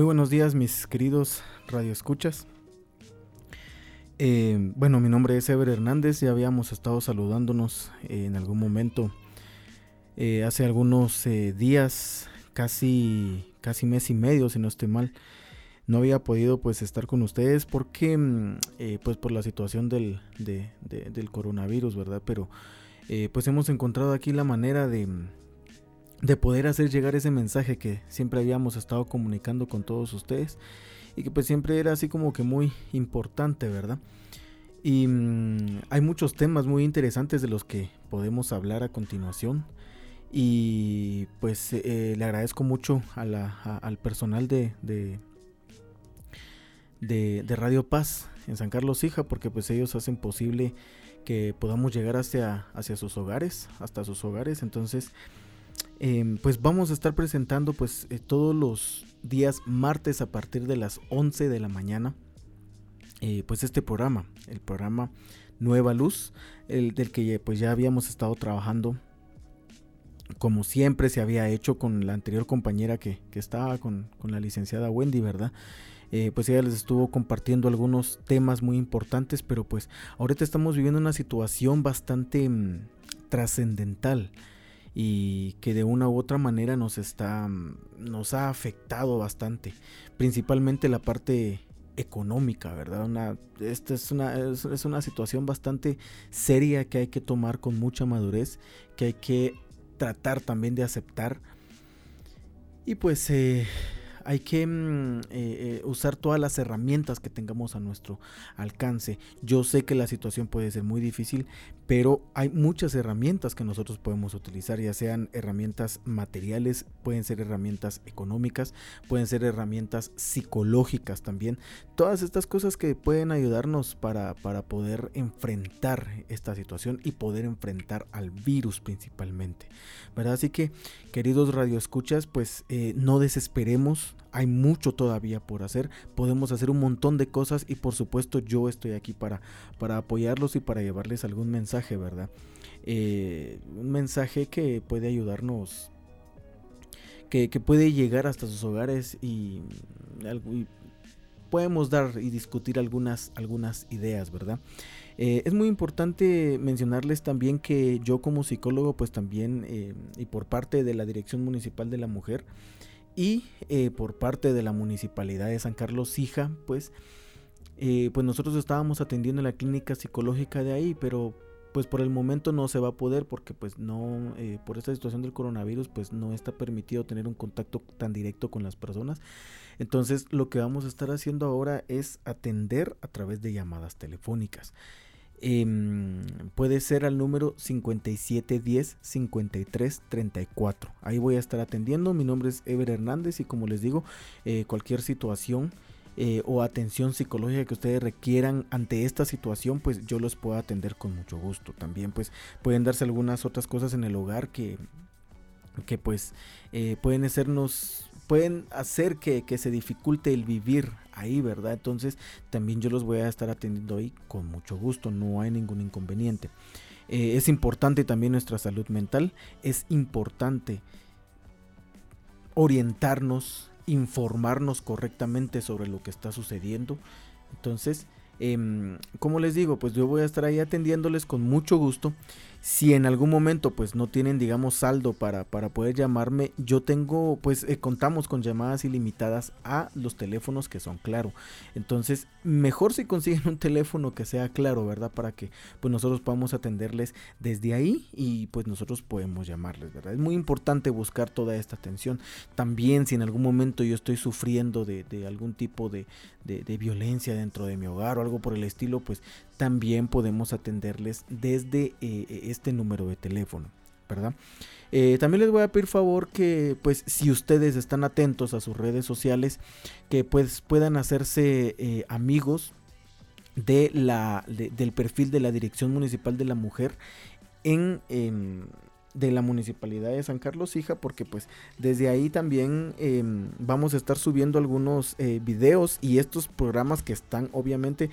Muy buenos días mis queridos radioescuchas. Eh, bueno, mi nombre es Ever Hernández, ya habíamos estado saludándonos eh, en algún momento, eh, hace algunos días, casi, casi mes y medio, si no estoy mal. No había podido pues estar con ustedes porque mm, pues por la situación del, del coronavirus, ¿verdad? Pero pues hemos encontrado aquí la manera de, de poder hacer llegar ese mensaje que siempre habíamos estado comunicando con todos ustedes y que pues siempre era así como que muy importante, ¿verdad? Y mm, hay muchos temas muy interesantes de los que podemos hablar a continuación. Y pues eh, le agradezco mucho al personal de, de, de, Radio Paz en San Carlos Hija porque pues ellos hacen posible que podamos llegar hacia, hacia sus hogares, hasta sus hogares. Entonces Em, pues vamos a estar presentando pues eh, todos los días martes a partir de las 11 de la mañana eh, pues este programa el programa Nueva Luz el del que pues ya habíamos estado trabajando como siempre se había hecho con la anterior compañera que, estaba con, la licenciada Wendy verdad eh, pues ella les estuvo compartiendo algunos temas muy importantes pero pues ahorita estamos viviendo una situación bastante mm, trascendental y que de una u otra manera nos está nos ha afectado bastante. Principalmente la parte económica verdad una esta es una es, una situación bastante seria que hay que tomar con mucha madurez que hay que tratar también de aceptar. Y pues eh, hay que mm, eh, eh, usar todas las herramientas que tengamos a nuestro alcance. Yo sé que la situación puede ser muy difícil, pero hay muchas herramientas que nosotros podemos utilizar, ya sean herramientas materiales, pueden ser herramientas económicas, pueden ser herramientas psicológicas también. Todas estas cosas que pueden ayudarnos para, para poder enfrentar esta situación y poder enfrentar al virus principalmente. ¿verdad? Así que, queridos radioescuchas, pues eh, no desesperemos, hay mucho todavía por hacer, podemos hacer un montón de cosas y por supuesto yo estoy aquí para, para apoyarlos y para llevarles algún mensaje, ¿verdad? Eh, un mensaje que puede ayudarnos, que, puede llegar hasta sus hogares y, y podemos dar y discutir algunas, algunas ideas, ¿verdad? Eh, es muy importante mencionarles también que yo como psicólogo, pues también, eh, y por parte de la Dirección Municipal de la Mujer y eh, por parte de la Municipalidad de San Carlos Hija, pues, pues nosotros estábamos atendiendo en la clínica psicológica de ahí, pero pues por el momento no se va a poder porque pues no por esta situación del coronavirus pues no está permitido tener un contacto tan directo con las personas. Entonces lo que vamos a estar haciendo ahora es atender a través de llamadas telefónicas Em, puede ser al número 5710 5334. Ahí voy a estar atendiendo. Mi nombre es Ever Hernández y como les digo, eh, cualquier situación eh, o atención psicológica que ustedes requieran ante esta situación, pues yo los puedo atender con mucho gusto. También pues pueden darse algunas otras cosas en el hogar que, que pues eh, pueden hacernos pueden hacer que, se dificulte el vivir ahí, ¿verdad? Entonces también yo los voy a estar atendiendo ahí con mucho gusto, no hay ningún inconveniente. Eh, es importante también nuestra salud mental, es importante orientarnos, informarnos correctamente sobre lo que está sucediendo. Entonces, em, como les digo, pues yo voy a estar ahí atendiéndoles con mucho gusto si en algún momento pues no tienen digamos saldo para, para poder llamarme, yo tengo pues eh, contamos con llamadas ilimitadas a los teléfonos que son claro. Entonces mejor si consiguen un teléfono que sea claro, ¿verdad? Para que pues nosotros podamos atenderles desde ahí y pues nosotros podemos llamarles, ¿verdad? Es muy importante buscar toda esta atención. También si en algún momento yo estoy sufriendo de, algún tipo de, de violencia dentro de mi hogar o algo por el estilo, pues también podemos atenderles desde eh, este número de teléfono, ¿verdad? Eh, también les voy a pedir favor que, pues, si ustedes están atentos a sus redes sociales, que pues puedan hacerse eh, amigos de la, del perfil de la Dirección Municipal de la Mujer en, de la Municipalidad de San Carlos Hija, porque pues desde ahí también em, vamos a estar subiendo algunos videos y estos programas que están obviamente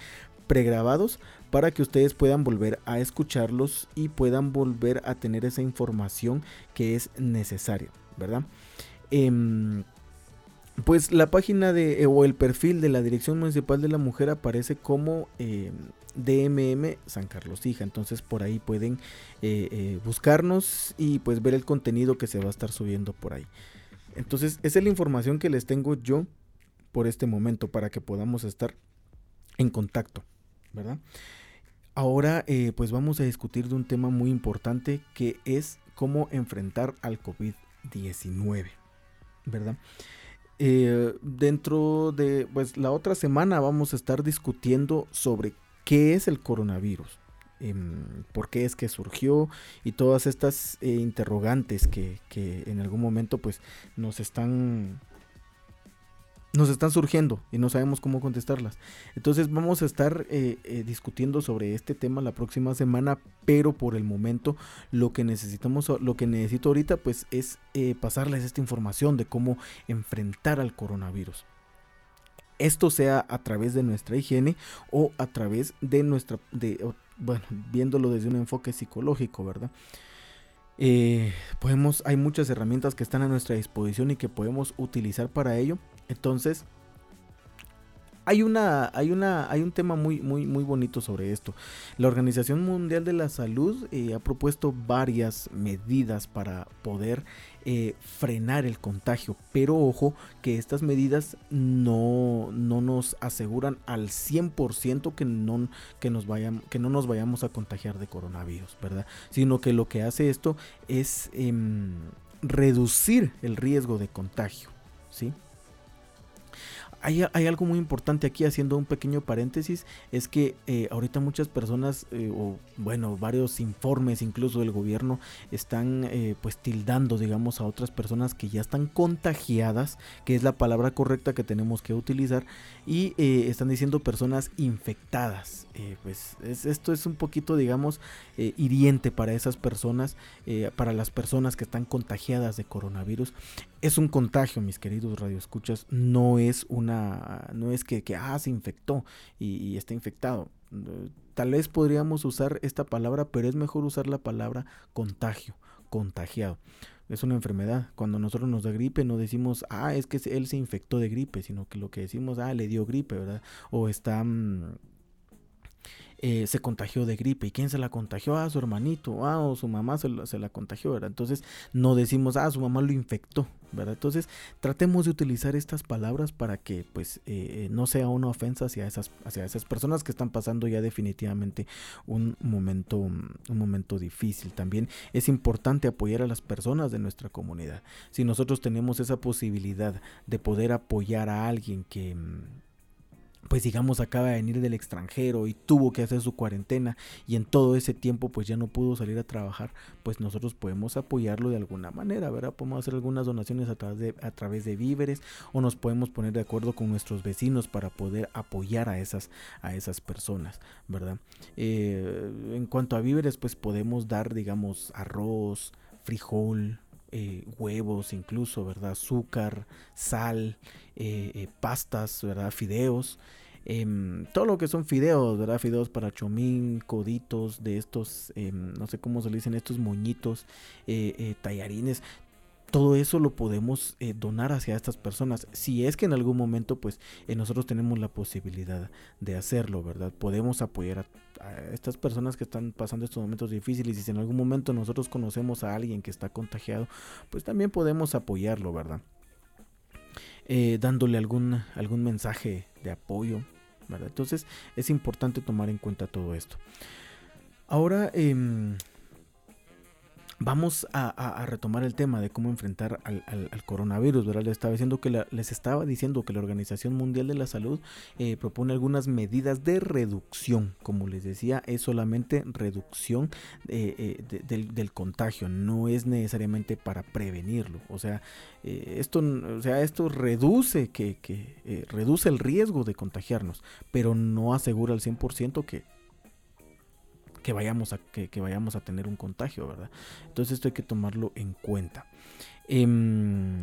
pregrabados para que ustedes puedan volver a escucharlos y puedan volver a tener esa información que es necesaria, ¿verdad? Em, pues la página de o el perfil de la Dirección Municipal de la Mujer aparece como DMM San Carlos Hija. Entonces por ahí pueden buscarnos y pues ver el contenido que se va a estar subiendo por ahí. Entonces esa es la información que les tengo yo por este momento para que podamos estar en contacto, ¿verdad? Ahora eh, pues vamos a discutir de un tema muy importante que es cómo enfrentar al COVID-19, ¿verdad? Eh, dentro de pues la otra semana vamos a estar discutiendo sobre qué es el coronavirus, em, por qué es que surgió y todas estas eh, interrogantes que, que, en algún momento pues nos están nos están surgiendo y no sabemos cómo contestarlas. Entonces vamos a estar eh, eh, discutiendo sobre este tema la próxima semana, pero por el momento lo que necesitamos, lo que necesito ahorita pues es eh, pasarles esta información de cómo enfrentar al coronavirus. Esto sea a través de nuestra higiene o a través de nuestra, bueno, viéndolo desde un enfoque psicológico, ¿verdad? podemos, hay muchas herramientas que están a nuestra disposición y que podemos utilizar para ello. Entonces, hay una, hay una, hay un tema muy, muy, muy bonito sobre esto. La Organización Mundial de la Salud eh, ha propuesto varias medidas para poder eh, frenar el contagio, pero ojo que estas medidas no, no nos aseguran al 100% que no, que, nos que no nos vayamos a contagiar de coronavirus, ¿verdad? Sino que lo que hace esto es em, reducir el riesgo de contagio, ¿sí? Hay, algo muy importante aquí, haciendo un pequeño paréntesis, es que eh, ahorita muchas personas, eh, o bueno, varios informes incluso del gobierno, están eh, pues tildando, digamos, a otras personas que ya están contagiadas, que es la palabra correcta que tenemos que utilizar, y están diciendo personas infectadas. pues esto es un poquito, digamos, hiriente para esas personas, para las personas que están contagiadas de coronavirus. Es un contagio, mis queridos radioescuchas, no es una, no es que, que ah, se infectó y, está infectado. Tal vez podríamos usar esta palabra, pero es mejor usar la palabra contagio, contagiado. Es una enfermedad. Cuando nosotros nos da gripe, no decimos, ah, es que él se infectó de gripe, sino que lo que decimos, ah, le dio gripe, ¿verdad? O está... Mm, eh, se contagió de gripe. ¿Y quién se la contagió? Ah, su hermanito, ah, o su mamá se la, contagió, ¿verdad? Entonces no decimos, ah, su mamá lo infectó, ¿verdad? Entonces tratemos de utilizar estas palabras para que pues eh, eh, no sea una ofensa hacia esas, hacia esas personas que están pasando ya definitivamente un momento, un momento difícil. También es importante apoyar a las personas de nuestra comunidad. Si nosotros tenemos esa posibilidad de poder apoyar a alguien que pues digamos acaba de venir del extranjero y tuvo que hacer su cuarentena y en todo ese tiempo pues ya no pudo salir a trabajar, pues nosotros podemos apoyarlo de alguna manera, ¿verdad? Podemos hacer algunas donaciones a través de, a través de víveres o nos podemos poner de acuerdo con nuestros vecinos para poder apoyar a esas, a esas personas, ¿verdad? Eh, en cuanto a víveres pues podemos dar digamos arroz, frijol, eh, huevos incluso, ¿verdad? Azúcar, sal, eh, eh, pastas, ¿verdad? Fideos. Em, todo lo que son fideos, ¿verdad? Fideos para chomín, coditos de estos, em, no sé cómo se le dicen, estos moñitos, tallarines todo eso lo podemos eh, donar hacia estas personas. Si es que en algún momento, pues eh, nosotros tenemos la posibilidad de hacerlo, ¿verdad? Podemos apoyar a, estas personas que están pasando estos momentos difíciles y si en algún momento nosotros conocemos a alguien que está contagiado, pues también podemos apoyarlo, ¿verdad? Eh, dándole algún, algún mensaje de apoyo, ¿verdad? Entonces es importante tomar en cuenta todo esto. Ahora, eh, Vamos a, retomar el tema de cómo enfrentar al, coronavirus, ¿verdad? Les estaba, diciendo que la, les estaba diciendo que la Organización Mundial de la Salud eh, propone algunas medidas de reducción. Como les decía, es solamente reducción eh, eh, del, contagio, no es necesariamente para prevenirlo. O sea, esto, o sea, esto reduce, que, que reduce el riesgo de contagiarnos, pero no asegura al 100% que que vayamos a, que, vayamos a tener un contagio, ¿verdad? Entonces esto hay que tomarlo en cuenta. Em,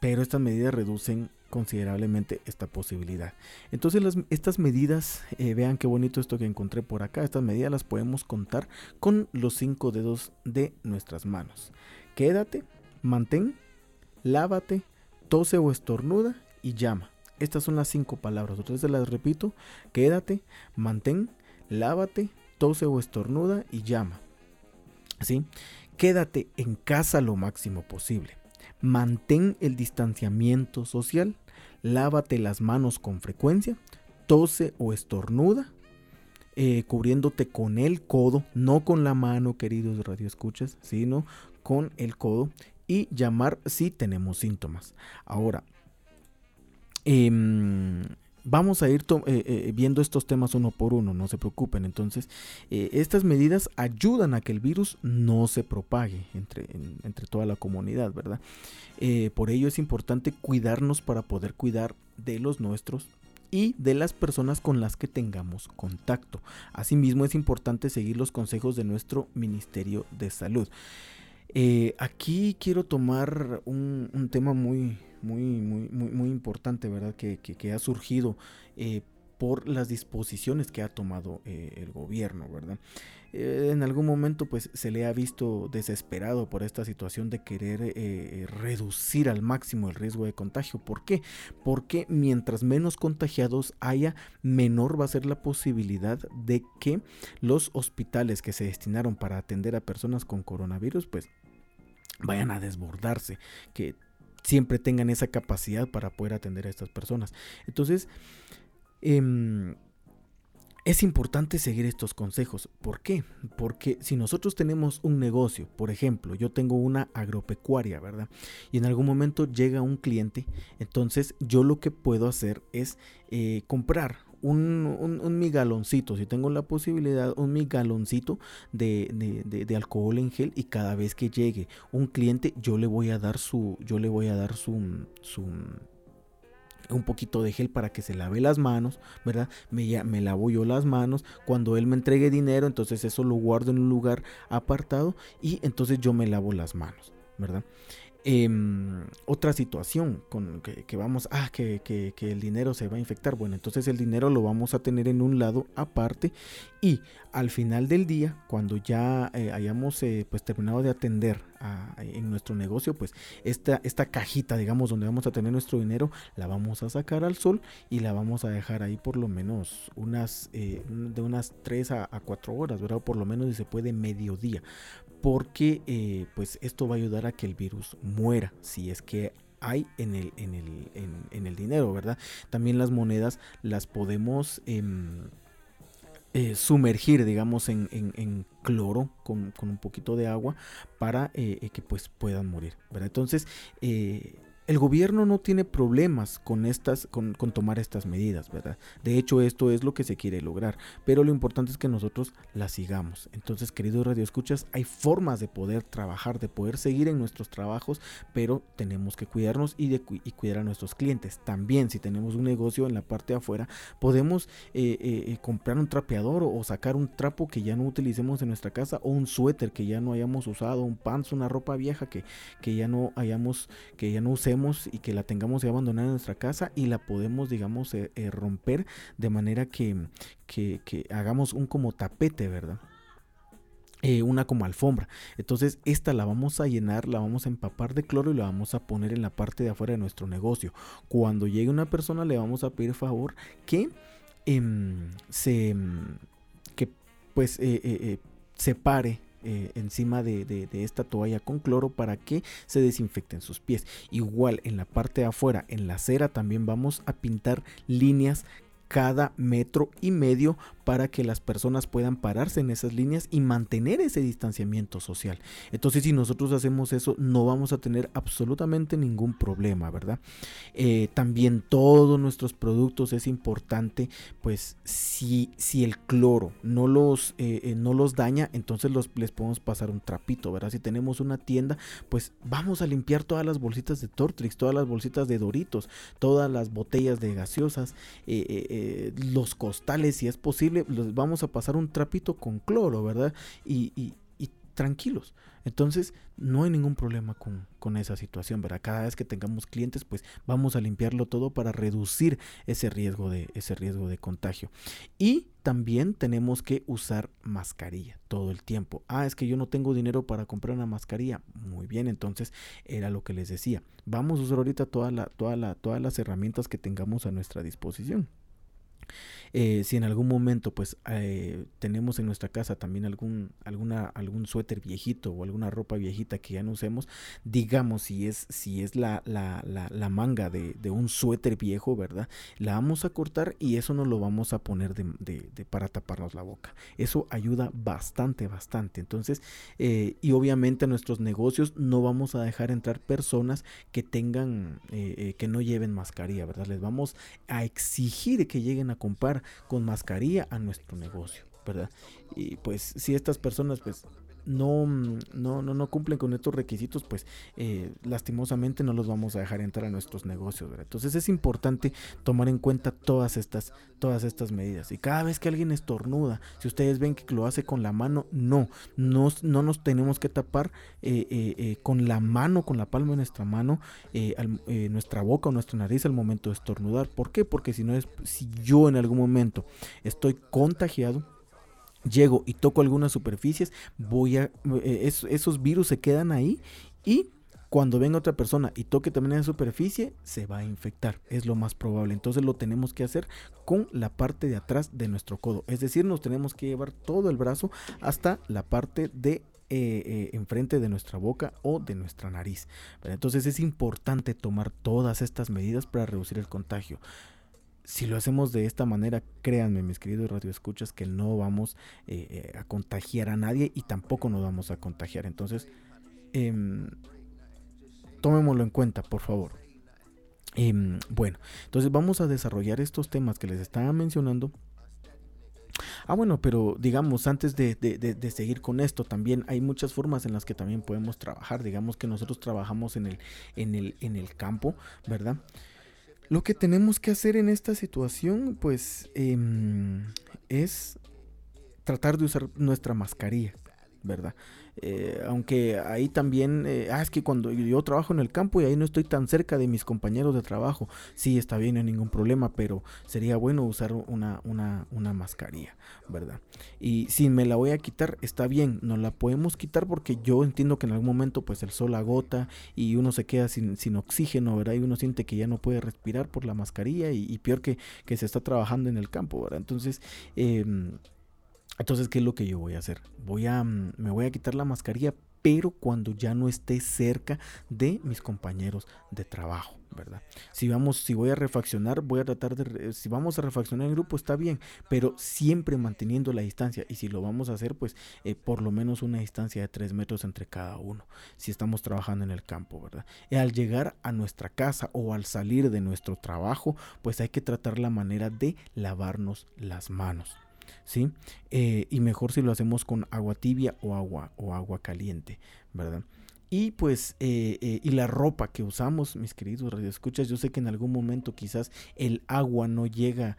pero estas medidas reducen considerablemente esta posibilidad. Entonces estas medidas, eh, vean qué bonito esto que encontré por acá, estas medidas las podemos contar con los cinco dedos de nuestras manos. Quédate, mantén, lávate, tose o estornuda y llama. Estas son las cinco palabras. Entonces las repito. Quédate, mantén, lávate, tose o estornuda y llama. ¿Sí? Quédate en casa lo máximo posible. Mantén el distanciamiento social. Lávate las manos con frecuencia. Tose o estornuda. Eh, cubriéndote con el codo, no con la mano, queridos radioescuchas, sino con el codo y llamar si tenemos síntomas. Ahora, Em, vamos a ir eh, eh, viendo estos temas uno por uno, no se preocupen. Entonces, eh, estas medidas ayudan a que el virus no se propague entre, entre toda la comunidad, ¿verdad? por ello es importante cuidarnos para poder cuidar de los nuestros y de las personas con las que tengamos contacto. Asimismo, es importante seguir los consejos de nuestro Ministerio de Salud. aquí quiero tomar un tema muy, muy, muy, muy, muy importante, ¿verdad? Que, que, ha surgido eh, por las disposiciones que ha tomado eh, el gobierno, ¿verdad? Eh, en algún momento pues se le ha visto desesperado por esta situación de querer reducir al máximo el riesgo de contagio. ¿Por qué? Porque mientras menos contagiados haya, menor va a ser la posibilidad de que los hospitales que se destinaron para atender a personas con coronavirus pues vayan a desbordarse, que siempre tengan esa capacidad para poder atender a estas personas. Entonces, em, es importante seguir estos consejos. ¿Por qué? Porque si nosotros tenemos un negocio, por ejemplo, yo tengo una agropecuaria, ¿verdad? Y en algún momento llega un cliente, entonces yo lo que puedo hacer es eh, comprar un, un, migaloncito, si tengo la posibilidad, un migaloncito de, de, alcohol en gel y cada vez que llegue un cliente yo le voy a dar su, yo le voy a dar su, su un poquito de gel para que se lave las manos, ¿verdad? Me, me lavo yo las manos. Cuando él me entregue dinero, entonces eso lo guardo en un lugar apartado y entonces yo me lavo las manos, ¿verdad? Em, otra situación con que, vamos, ah, que, que, el dinero se va a infectar. Bueno, entonces el dinero lo vamos a tener en un lado aparte y al final del día, cuando ya eh, hayamos eh, pues terminado de atender en nuestro negocio, pues esta, esta cajita, digamos, donde vamos a tener nuestro dinero, la vamos a sacar al sol y la vamos a dejar ahí por lo menos unas, eh, de unas 3 a, a 4 horas, ¿verdad? por lo menos si se puede mediodía porque eh, pues esto va a ayudar a que el virus muera si es que hay en el, en el, en, el dinero, ¿verdad? También las monedas las podemos em, eh, sumergir, digamos, en, cloro con, un poquito de agua para eh, que pues puedan morir, ¿verdad? Entonces, el gobierno no tiene problemas con estas, con, tomar estas medidas, ¿verdad? De hecho, esto es lo que se quiere lograr, pero lo importante es que nosotros las sigamos. Entonces, queridos radioescuchas, hay formas de poder trabajar, de poder seguir en nuestros trabajos, pero tenemos que cuidarnos y, de, cuidar a nuestros clientes. También, si tenemos un negocio en la parte de afuera, podemos eh, eh, eh, comprar un trapeador o, sacar un trapo que ya no utilicemos en nuestra casa o un suéter que ya no hayamos usado, un pants, una ropa vieja que, que ya no hayamos, que ya no usemos y que la tengamos abandonada en nuestra casa y la podemos, digamos, eh, eh, romper de manera que, hagamos un como tapete, ¿verdad? Eh, una como alfombra. Entonces esta la vamos a llenar, la vamos a empapar de cloro y la vamos a poner en la parte de afuera de nuestro negocio. Cuando llegue una persona le vamos a pedir favor que em, se que pues separe eh, encima de, esta toalla con cloro para que se desinfecten sus pies. Igual en la parte de afuera, en la cera, también vamos a pintar líneas cada metro y medio para que las personas puedan pararse en esas líneas y mantener ese distanciamiento social. Entonces, si nosotros hacemos eso, no vamos a tener absolutamente ningún problema, ¿verdad? Eh, también todos nuestros productos es importante, pues si, si el cloro no los, eh, eh, no los daña, entonces los, les podemos pasar un trapito, ¿verdad? Si tenemos una tienda, pues vamos a limpiar todas las bolsitas de Tortrix, todas las bolsitas de Doritos, todas las botellas de gaseosas, los costales, si es posible vamos a pasar un trapito con cloro, ¿verdad? Y, tranquilos. Entonces, no hay ningún problema con, con, esa situación, ¿verdad? Cada vez que tengamos clientes, pues vamos a limpiarlo todo para reducir ese riesgo de, ese riesgo de contagio. Y también tenemos que usar mascarilla todo el tiempo. Ah, es que yo no tengo dinero para comprar una mascarilla. Muy bien, entonces era lo que les decía. Vamos a usar ahorita toda la, toda la, todas las herramientas que tengamos a nuestra disposición. Eh, si en algún momento pues eh, tenemos en nuestra casa también algún, alguna, algún suéter viejito o alguna ropa viejita que ya no usemos, digamos si es, si es la, la, la, manga de, de, un suéter viejo, ¿verdad? La vamos a cortar y eso no lo vamos a poner de, de, para taparnos la boca. Eso ayuda bastante, bastante. Entonces, eh, y obviamente a nuestros negocios no vamos a dejar entrar personas que tengan, que no lleven mascarilla, ¿verdad? Les vamos a exigir que lleguen a comprar con mascarilla a nuestro negocio, ¿verdad? Y pues si estas personas pues no, no, no, no cumplen con estos requisitos, pues eh, lastimosamente no los vamos a dejar entrar a nuestros negocios. Entonces es importante tomar en cuenta todas estas, todas estas medidas. Y cada vez que alguien estornuda, si ustedes ven que lo hace con la mano, no, no, no nos tenemos que tapar eh, eh, con la mano, con la palma de nuestra mano, nuestra boca o nuestra nariz al momento de estornudar. ¿Por qué? Porque si no es, si yo en algún momento estoy contagiado, llego y toco algunas superficies, voy a eh, esos virus se quedan ahí y cuando venga otra persona y toque también esa superficie, se va a infectar, es lo más probable. Entonces lo tenemos que hacer con la parte de atrás de nuestro codo, es decir, nos tenemos que llevar todo el brazo hasta la parte de eh, eh, enfrente de nuestra boca o de nuestra nariz. Entonces es importante tomar todas estas medidas para reducir el contagio si lo hacemos de esta manera, créanme, mis queridos radioescuchas, que no vamos eh, eh, a contagiar a nadie y tampoco nos vamos a contagiar. Entonces, eh, tomémoslo en cuenta, por favor. Em, bueno, entonces vamos a desarrollar estos temas que les estaba mencionando. Ah, bueno, pero digamos, antes de, de, seguir con esto, también hay muchas formas en las que también podemos trabajar. Digamos que nosotros trabajamos en el, en el, en el campo, ¿verdad? Lo que tenemos que hacer en esta situación, pues, em, es tratar de usar nuestra mascarilla, ¿verdad? Eh, aunque ahí también, eh, ah, es que cuando yo trabajo en el campo y ahí no estoy tan cerca de mis compañeros de trabajo, sí está bien, no hay ningún problema, pero sería bueno usar una, una, una mascarilla, ¿verdad? Y si me la voy a quitar, está bien, no la podemos quitar porque yo entiendo que en algún momento pues el sol agota y uno se queda sin, sin oxígeno, ¿verdad? Y uno siente que ya no puede respirar por la mascarilla y, peor que, que se está trabajando en el campo, ¿verdad? Entonces, eh, entonces, ¿qué es lo que yo voy a hacer? Voy a, mm, me voy a quitar la mascarilla, pero cuando ya no esté cerca de mis compañeros de trabajo, ¿verdad? Si vamos, si voy a refaccionar, voy a tratar de, si vamos a refaccionar en grupo, está bien, pero siempre manteniendo la distancia. Y si lo vamos a hacer, pues eh, por lo menos una distancia de 3 metros entre cada uno, si estamos trabajando en el campo, ¿verdad? Y al llegar a nuestra casa o al salir de nuestro trabajo, pues hay que tratar la manera de lavarnos las manos. ¿Sí? Eh, y mejor si lo hacemos con agua tibia o agua, o agua caliente, ¿verdad? Y pues, eh, eh, y la ropa que usamos, mis queridos radioescuchas, yo sé que en algún momento quizás el agua no llega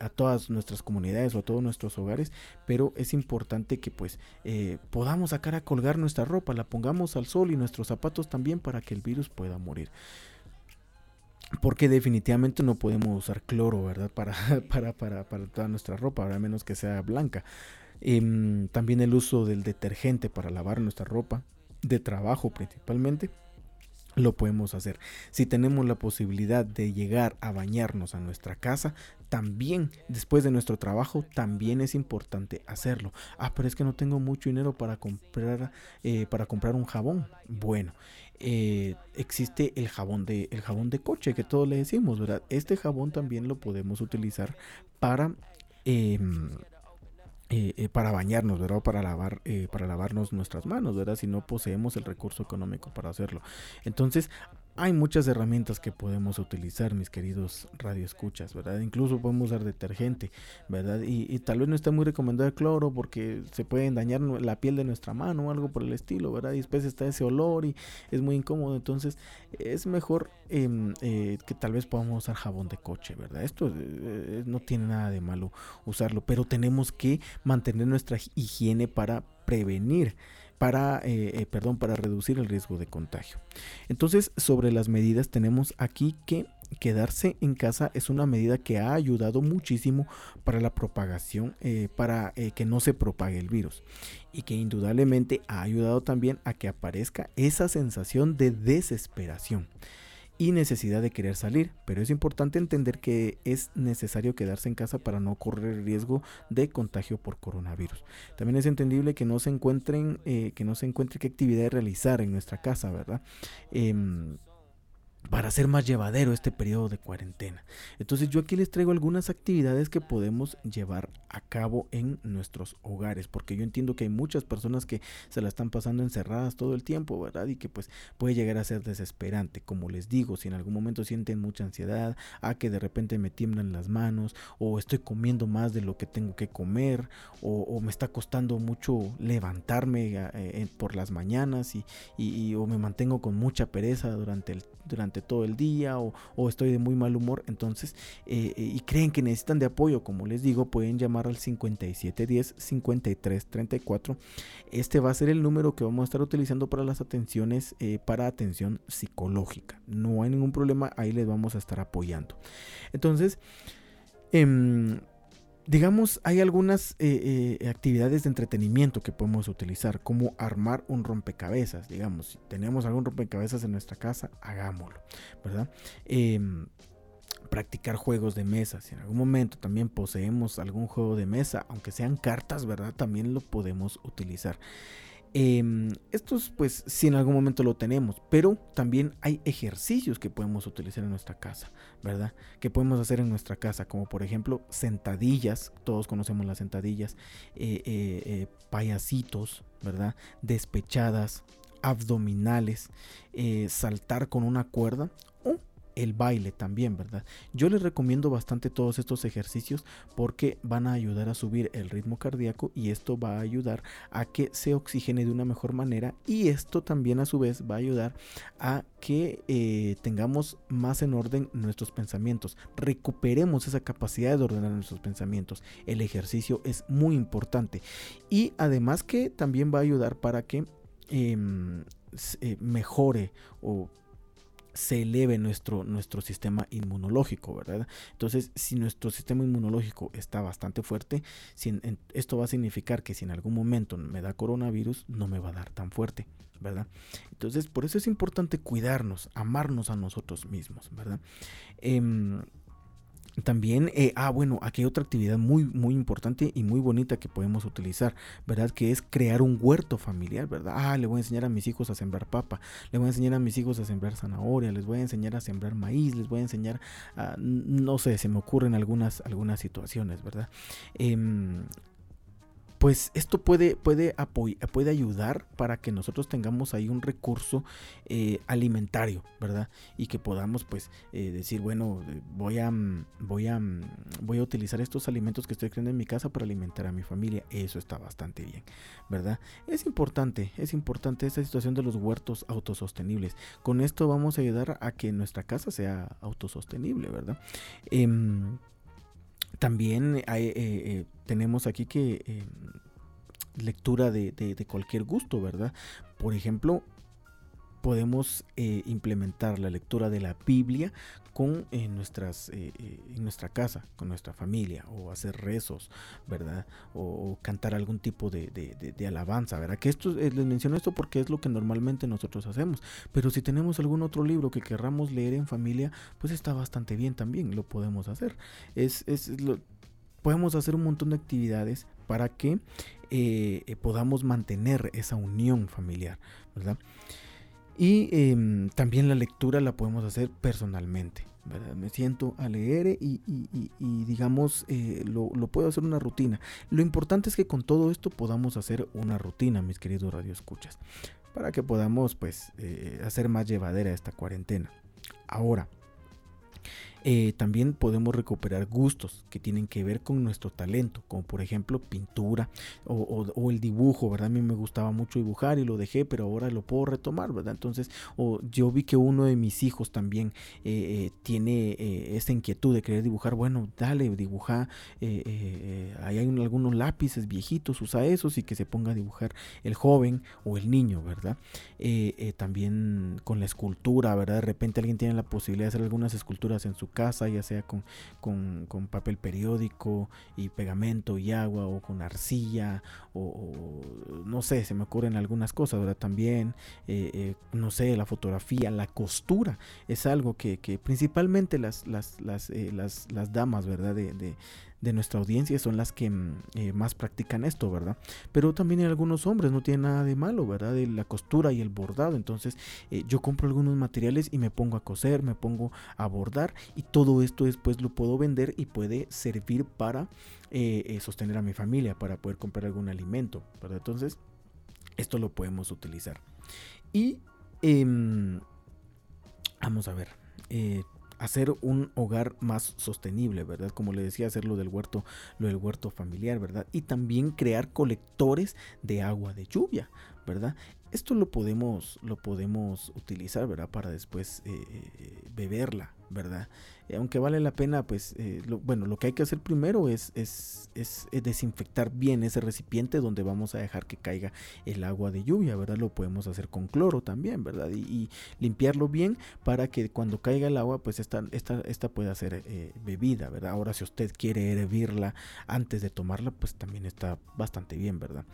a todas nuestras comunidades o a todos nuestros hogares, pero es importante que pues podamos sacar a colgar nuestra ropa, la pongamos al sol y nuestros zapatos también para que el virus pueda morir porque definitivamente no podemos usar cloro, ¿verdad? Para, para, para, para toda nuestra ropa, a menos que sea blanca. Em, también el uso del detergente para lavar nuestra ropa, de trabajo principalmente, lo podemos hacer. Si tenemos la posibilidad de llegar a bañarnos a nuestra casa, también después de nuestro trabajo, también es importante hacerlo. Ah, pero es que no tengo mucho dinero para comprar, eh, para comprar un jabón. Bueno, eh, existe el jabón de el jabón de coche que todos le decimos, ¿verdad? Este jabón también lo podemos utilizar para em, eh, para bañarnos, ¿verdad? Para lavar, para lavarnos nuestras manos, ¿verdad? Si no poseemos el recurso económico para hacerlo. Entonces, hay muchas herramientas que podemos utilizar, mis queridos radioescuchas, ¿verdad? Incluso podemos usar detergente, ¿verdad? Y, tal vez no está muy recomendado el cloro porque se puede dañar la piel de nuestra mano o algo por el estilo, ¿verdad? Y después está ese olor y es muy incómodo. Entonces es mejor em, eh, que tal vez podamos usar jabón de coche, ¿verdad? Esto eh, no tiene nada de malo usarlo, pero tenemos que mantener nuestra higiene para prevenir para, eh, eh, perdón, para reducir el riesgo de contagio. Entonces, sobre las medidas tenemos aquí que quedarse en casa es una medida que ha ayudado muchísimo para la propagación, eh, para que no se propague el virus y que indudablemente ha ayudado también a que aparezca esa sensación de desesperación y necesidad de querer salir, pero es importante entender que es necesario quedarse en casa para no correr el riesgo de contagio por coronavirus. También es entendible que no se encuentren, eh, que no se encuentre qué actividad realizar en nuestra casa, ¿verdad? Em, para hacer más llevadero este periodo de cuarentena. Entonces yo aquí les traigo algunas actividades que podemos llevar a cabo en nuestros hogares, porque yo entiendo que hay muchas personas que se la están pasando encerradas todo el tiempo, ¿verdad? Y que pues puede llegar a ser desesperante. Como les digo, si en algún momento sienten mucha ansiedad, a que de repente me tiemblan las manos, o estoy comiendo más de lo que tengo que comer, o, me está costando mucho levantarme eh, por las mañanas y, y, o me mantengo con mucha pereza durante el durante todo el día o, estoy de muy mal humor, entonces, eh, eh, y creen que necesitan de apoyo, como les digo, pueden llamar al 5710 5334. Este va a ser el número que vamos a estar utilizando para las atenciones, eh, para atención psicológica. No hay ningún problema, ahí les vamos a estar apoyando. Entonces, em, digamos, hay algunas eh, eh, actividades de entretenimiento que podemos utilizar, como armar un rompecabezas, digamos, si tenemos algún rompecabezas en nuestra casa, hagámoslo, ¿verdad? Em, practicar juegos de mesa, si en algún momento también poseemos algún juego de mesa, aunque sean cartas, ¿verdad? También lo podemos utilizar. Eh, estos pues si en algún momento lo tenemos, pero también hay ejercicios que podemos utilizar en nuestra casa, ¿verdad? Que podemos hacer en nuestra casa, como por ejemplo sentadillas, todos conocemos las sentadillas, eh, eh, eh, payasitos, ¿verdad? Despechadas, abdominales, saltar con una cuerda el baile también, ¿verdad? Yo les recomiendo bastante todos estos ejercicios porque van a ayudar a subir el ritmo cardíaco y esto va a ayudar a que se oxigene de una mejor manera y esto también a su vez va a ayudar a que eh, tengamos más en orden nuestros pensamientos, recuperemos esa capacidad de ordenar nuestros pensamientos. El ejercicio es muy importante y además que también va a ayudar para que em, eh, mejore o se eleve nuestro, nuestro sistema inmunológico, ¿verdad? Entonces, si nuestro sistema inmunológico está bastante fuerte, esto va a significar que si en algún momento me da coronavirus, no me va a dar tan fuerte, ¿verdad? Entonces, por eso es importante cuidarnos, amarnos a nosotros mismos, ¿verdad? Em, también, eh, ah, bueno, aquí hay otra actividad muy, muy importante y muy bonita que podemos utilizar, ¿verdad? Que es crear un huerto familiar, ¿verdad? Ah, le voy a enseñar a mis hijos a sembrar papa, le voy a enseñar a mis hijos a sembrar zanahoria, les voy a enseñar a sembrar maíz, les voy a enseñar a, no sé, se me ocurren algunas, algunas situaciones, ¿verdad? Eh, pues esto puede, puede, puede ayudar para que nosotros tengamos ahí un recurso eh, alimentario, ¿verdad? Y que podamos pues eh, decir, bueno, eh, voy a, mm, voy, a, mm, voy a utilizar estos alimentos que estoy creando en mi casa para alimentar a mi familia. Eso está bastante bien, ¿verdad? Es importante, es importante esta situación de los huertos autosostenibles. Con esto vamos a ayudar a que nuestra casa sea autosostenible, ¿verdad? Em, también hay, eh, eh, tenemos aquí que eh, lectura de, de, cualquier gusto, ¿verdad? Por ejemplo, podemos implementar la lectura de la Biblia con en nuestras eh, eh, en nuestra casa con nuestra familia o hacer rezos verdad o, cantar algún tipo de, de, alabanza verdad que esto eh, les menciono esto porque es lo que normalmente nosotros hacemos. Pero si tenemos algún otro libro que querramos leer en familia pues está bastante bien también lo podemos hacer. Es, es lo, podemos hacer un montón de actividades para que podamos mantener esa unión familiar verdad y em, también la lectura la podemos hacer personalmente, Me siento a leer y, digamos, eh, lo, puedo hacer una rutina. Lo importante es que con todo esto podamos hacer una rutina, mis queridos radioescuchas, para que podamos, pues, eh, hacer más llevadera esta cuarentena. Ahora, eh, también podemos recuperar gustos que tienen que ver con nuestro talento, como por ejemplo pintura o, el dibujo, ¿verdad? A mí me gustaba mucho dibujar y lo dejé, pero ahora lo puedo retomar, ¿verdad? Entonces, o yo vi que uno de mis hijos también eh, eh, tiene esa inquietud de querer dibujar, bueno, dale, dibuja, ahí hay algunos lápices viejitos, usa esos y que se ponga a dibujar el joven o el niño, ¿verdad? también con la escultura, ¿verdad? De repente alguien tiene la posibilidad de hacer algunas esculturas en su casa, ya sea con, con, papel periódico y pegamento y agua o con arcilla o, no sé, se me ocurren algunas cosas, ¿verdad? También, eh, eh, no sé, la fotografía, la costura es algo que, que principalmente las, las, las, eh, las, las damas, ¿verdad? de nuestra audiencia son las que mm, eh, más practican esto, ¿verdad? Pero también hay algunos hombres, no tiene nada de malo, ¿verdad? De la costura y el bordado. Entonces eh, yo compro algunos materiales y me pongo a coser, me pongo a bordar y todo esto después lo puedo vender y puede servir para eh, sostener a mi familia, para poder comprar algún alimento, ¿verdad? Entonces esto lo podemos utilizar. Y em, vamos a ver hacer un hogar más sostenible, ¿verdad? Como le decía, hacer lo del huerto, lo del huerto familiar, ¿verdad? Y también crear colectores de agua de lluvia, ¿verdad? Esto lo podemos, lo podemos utilizar, ¿verdad? Para después eh, eh, beberla, ¿verdad? Eh, aunque vale la pena, pues, eh, bueno, lo que hay que hacer primero es, es, es, desinfectar bien ese recipiente donde vamos a dejar que caiga el agua de lluvia, ¿verdad? Lo podemos hacer con cloro también, ¿verdad? Y, limpiarlo bien para que cuando caiga el agua, pues esta, esta, esta pueda ser bebida, ¿verdad? Ahora, si usted quiere hervirla antes de tomarla, pues también está bastante bien, ¿verdad?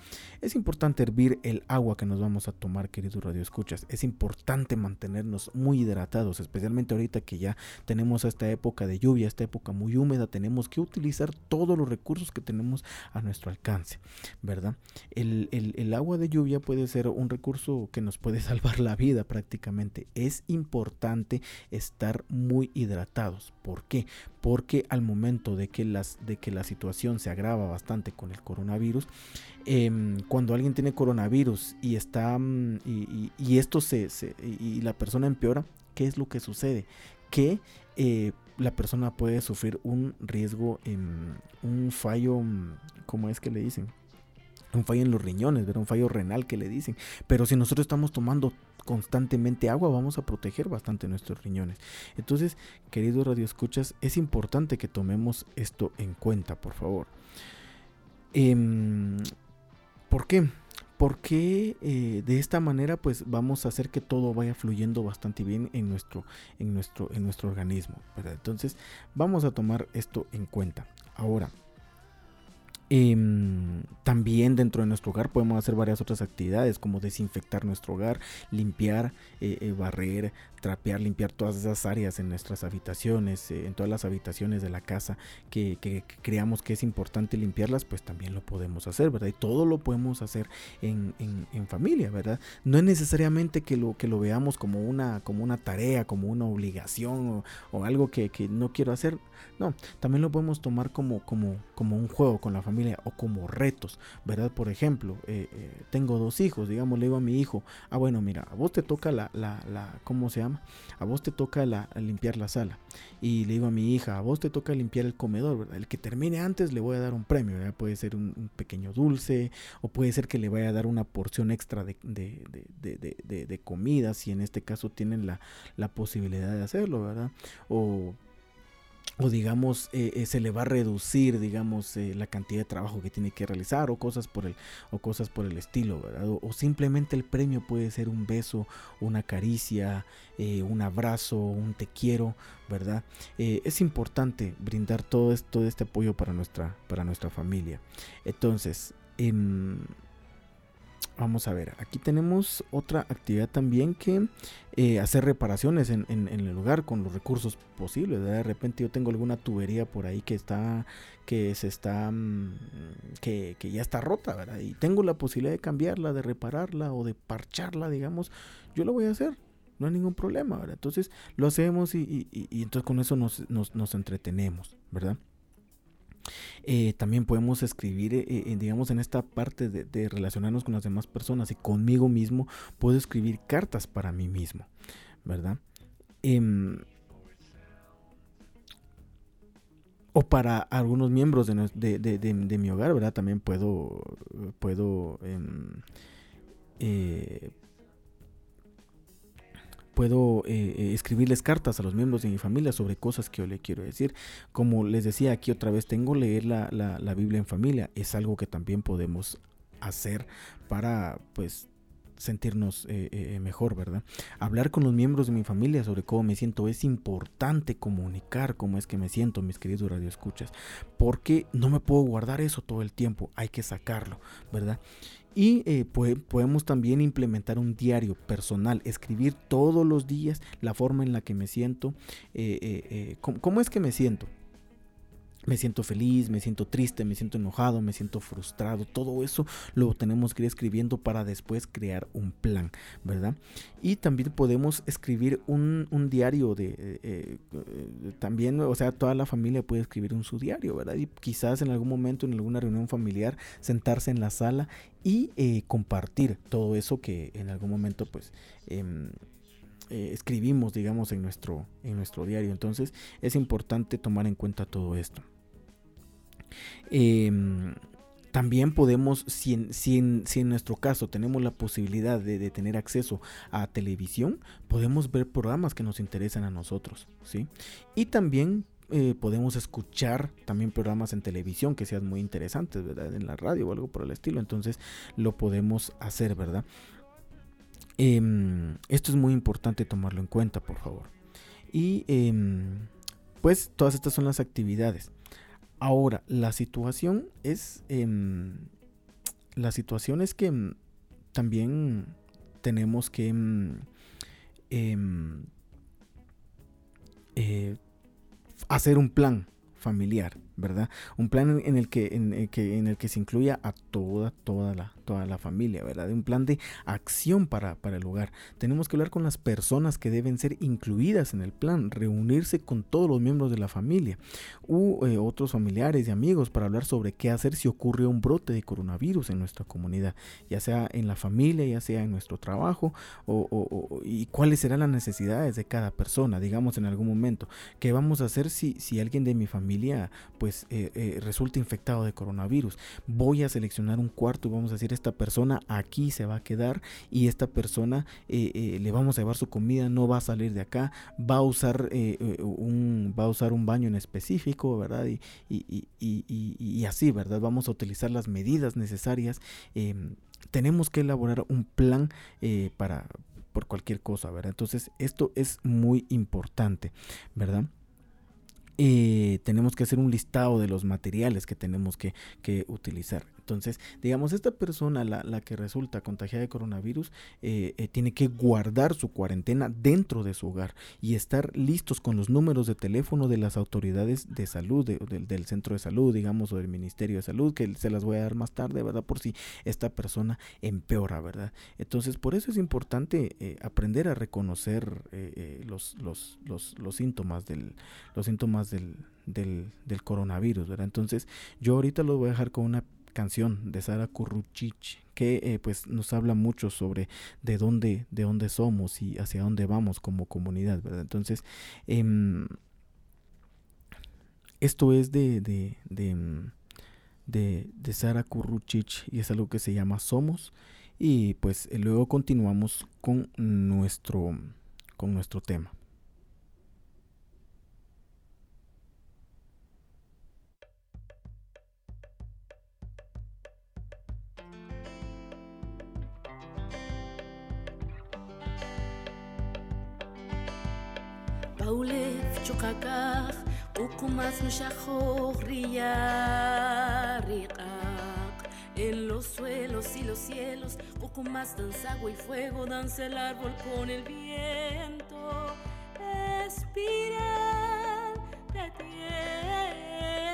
Es importante hervir el agua que nos vamos a tomar, queridos radioescuchas. Es importante mantenernos muy hidratados, especialmente ahorita que ya tenemos esta época de lluvia, esta época muy húmeda, tenemos que utilizar todos los recursos que tenemos a nuestro alcance, ¿verdad? El, el agua de lluvia puede ser un recurso que nos puede salvar la vida prácticamente. Es importante estar muy hidratados. ¿Por qué? Porque al momento de que, las, de que la situación se agrava bastante con el coronavirus, em, cuando alguien tiene coronavirus y está mm, y, esto se, y la persona empeora, ¿qué es lo que sucede? que eh, la persona puede sufrir un riesgo, en un fallo, ¿cómo es que le dicen? Un fallo en los riñones, un fallo renal que le dicen. Pero si nosotros estamos tomando constantemente agua, vamos a proteger bastante nuestros riñones. Entonces, queridos radioescuchas, es importante que tomemos esto en cuenta, por favor. Em, ¿Por qué? porque eh, de esta manera pues vamos a hacer que todo vaya fluyendo bastante bien en nuestro, en nuestro, en nuestro organismo. Entonces vamos a tomar esto en cuenta. Ahora, em, también dentro de nuestro hogar podemos hacer varias otras actividades como desinfectar nuestro hogar, limpiar, eh, eh, barrer, trapear, limpiar todas esas áreas en nuestras habitaciones, eh, en todas las habitaciones de la casa que, creamos que es importante limpiarlas, pues también lo podemos hacer, ¿verdad? Y todo lo podemos hacer en, familia, ¿verdad? No es necesariamente que lo, que lo veamos como una, como una tarea, como una obligación o, algo que, no quiero hacer. No, también lo podemos tomar como, como, como un juego con la familia o como retos, ¿verdad? Por ejemplo, eh, eh, tengo dos hijos, digamos, le digo a mi hijo, ah, bueno, mira, a vos te toca la, la, la ¿cómo se llama? A vos te toca limpiar la sala. Y le digo a mi hija, a vos te toca limpiar el comedor, El que termine antes le voy a dar un premio, Puede ser un, pequeño dulce o puede ser que le vaya a dar una porción extra de, de, comida, si en este caso tienen la, la posibilidad de hacerlo, ¿verdad? O o digamos eh, eh, se le va a reducir digamos eh, la cantidad de trabajo que tiene que realizar o cosas por el o cosas por el estilo ¿verdad? O, simplemente el premio puede ser un beso una caricia un abrazo un te quiero verdad es importante brindar todo esto este apoyo para nuestra para nuestra familia entonces em, Vamos a ver, aquí tenemos otra actividad también que eh, hacer reparaciones en, el lugar con los recursos posibles. De repente yo tengo alguna tubería por ahí que está, que se está, mm, que, ya está rota, ¿verdad? Y tengo la posibilidad de cambiarla, de repararla o de parcharla, digamos. Yo lo voy a hacer, no hay ningún problema, ¿verdad? Entonces lo hacemos y, entonces con eso nos, nos, entretenemos, ¿verdad? Eh, también podemos escribir, eh, eh, digamos, en esta parte de, relacionarnos con las demás personas y conmigo mismo, puedo escribir cartas para mí mismo, ¿verdad? Em, o para algunos miembros de, de, mi hogar, ¿verdad? También puedo, puedo, em, puedo eh, eh, escribirles cartas a los miembros de mi familia sobre cosas que yo le quiero decir. Como les decía aquí otra vez, tengo leer la, la, Biblia en familia. Es algo que también podemos hacer para, pues, sentirnos eh, eh, mejor, ¿verdad? Hablar con los miembros de mi familia sobre cómo me siento. Es importante comunicar cómo es que me siento, mis queridos radioescuchas, porque no me puedo guardar eso todo el tiempo, hay que sacarlo, ¿verdad? Y eh, podemos también implementar un diario personal, escribir todos los días la forma en la que me siento, cómo es que me siento, me siento feliz, me siento triste, me siento enojado, me siento frustrado. Todo eso lo tenemos que ir escribiendo para después crear un plan, ¿verdad? Y también podemos escribir un, diario de... Eh, eh, también, o sea, toda la familia puede escribir un su diario, ¿verdad? Y quizás en algún momento, en alguna reunión familiar, sentarse en la sala y eh, compartir todo eso que en algún momento, pues... Em, escribimos, digamos, en nuestro, en nuestro diario. Entonces es importante tomar en cuenta todo esto. Em, también podemos, si en, nuestro caso tenemos la posibilidad de, tener acceso a televisión, podemos ver programas que nos interesan a nosotros, ¿sí? Y también eh, podemos escuchar también programas en televisión que sean muy interesantes, ¿verdad? En la radio o algo por el estilo, entonces lo podemos hacer, ¿verdad? Em, esto es muy importante tomarlo en cuenta, por favor. Y em, pues todas estas son las actividades. Ahora, la situación es. Em, la situación es que em, también tenemos que em, eh, hacer un plan familiar, ¿verdad? Un plan en el que, en el que, en el que se incluya a toda, toda la, toda la familia, ¿verdad? Un plan de acción para, para el hogar. Tenemos que hablar con las personas que deben ser incluidas en el plan, reunirse con todos los miembros de la familia u eh, otros familiares y amigos para hablar sobre qué hacer si ocurre un brote de coronavirus en nuestra comunidad, ya sea en la familia, ya sea en nuestro trabajo o, y cuáles serán las necesidades de cada persona, digamos en algún momento. ¿Qué vamos a hacer si, si alguien de mi familia pues eh, eh, resulta infectado de coronavirus? Voy a seleccionar un cuarto y vamos a decir esta persona aquí se va a quedar y esta persona eh, eh, le vamos a llevar su comida, no va a salir de acá, va a usar, un, va a usar un baño en específico, ¿verdad? Y, y, así, ¿verdad? Vamos a utilizar las medidas necesarias. Em, tenemos que elaborar un plan para por cualquier cosa, ¿verdad? Entonces esto es muy importante, ¿verdad? Tenemos que hacer un listado de los materiales que tenemos que, que utilizar. Entonces, digamos, esta persona, la, que resulta contagiada de coronavirus, eh, eh, tiene que guardar su cuarentena dentro de su hogar y estar listos con los números de teléfono de las autoridades de salud, del centro de salud, digamos, o del Ministerio de Salud, que se las voy a dar más tarde, ¿verdad? Por si esta persona empeora, ¿verdad? Entonces, por eso es importante eh, aprender a reconocer los, los, los, los, síntomas del, los síntomas del, del, del coronavirus, ¿verdad? Entonces, yo ahorita lo voy a dejar con una canción de Sara Kurruchich que eh, pues nos habla mucho sobre de dónde de dónde somos y hacia dónde vamos como comunidad entonces em, esto es de de, de, em, de, Sara Kurruchich y es algo que se llama Somos y pues luego continuamos con nuestro con nuestro tema Paulef chukakaj ukumas rilla riqaq. En los suelos y los cielos ukumas danza agua y fuego danza el árbol con el viento. Espiral de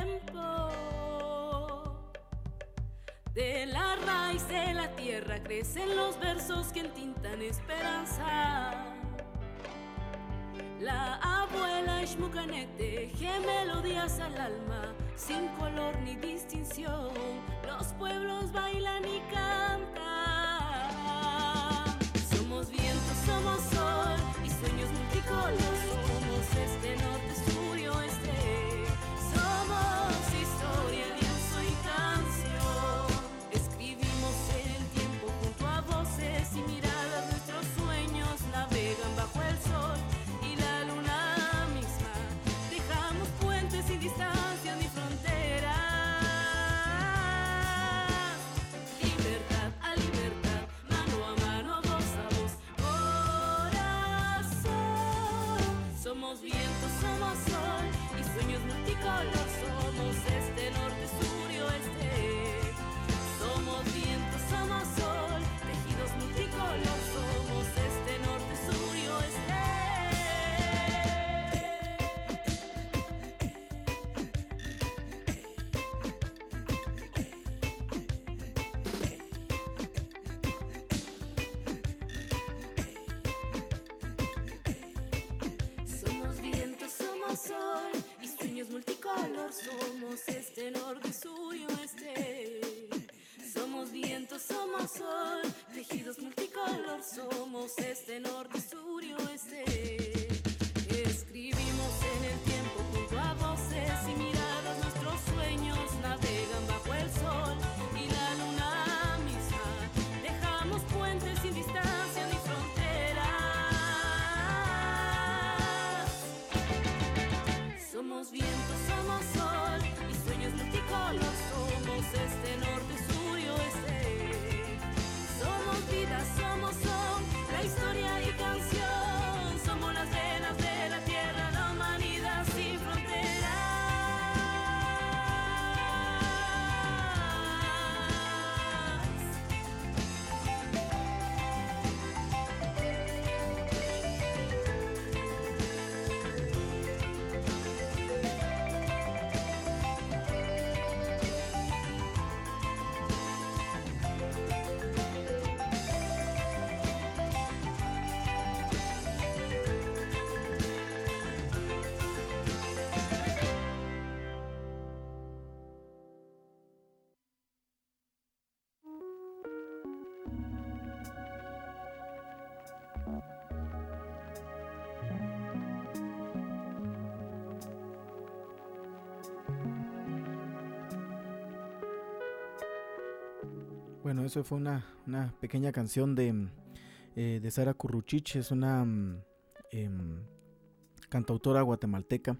tiempo. De la raíz de la tierra crecen los versos que entintan esperanza La abuela Ishmukanete, melodías al alma, sin color ni distinción. Los pueblos bailan y cantan. Lord. Bueno, eso fue una, una pequeña canción de, mm, eh, de Sara Curruchich, es una em, cantautora guatemalteca.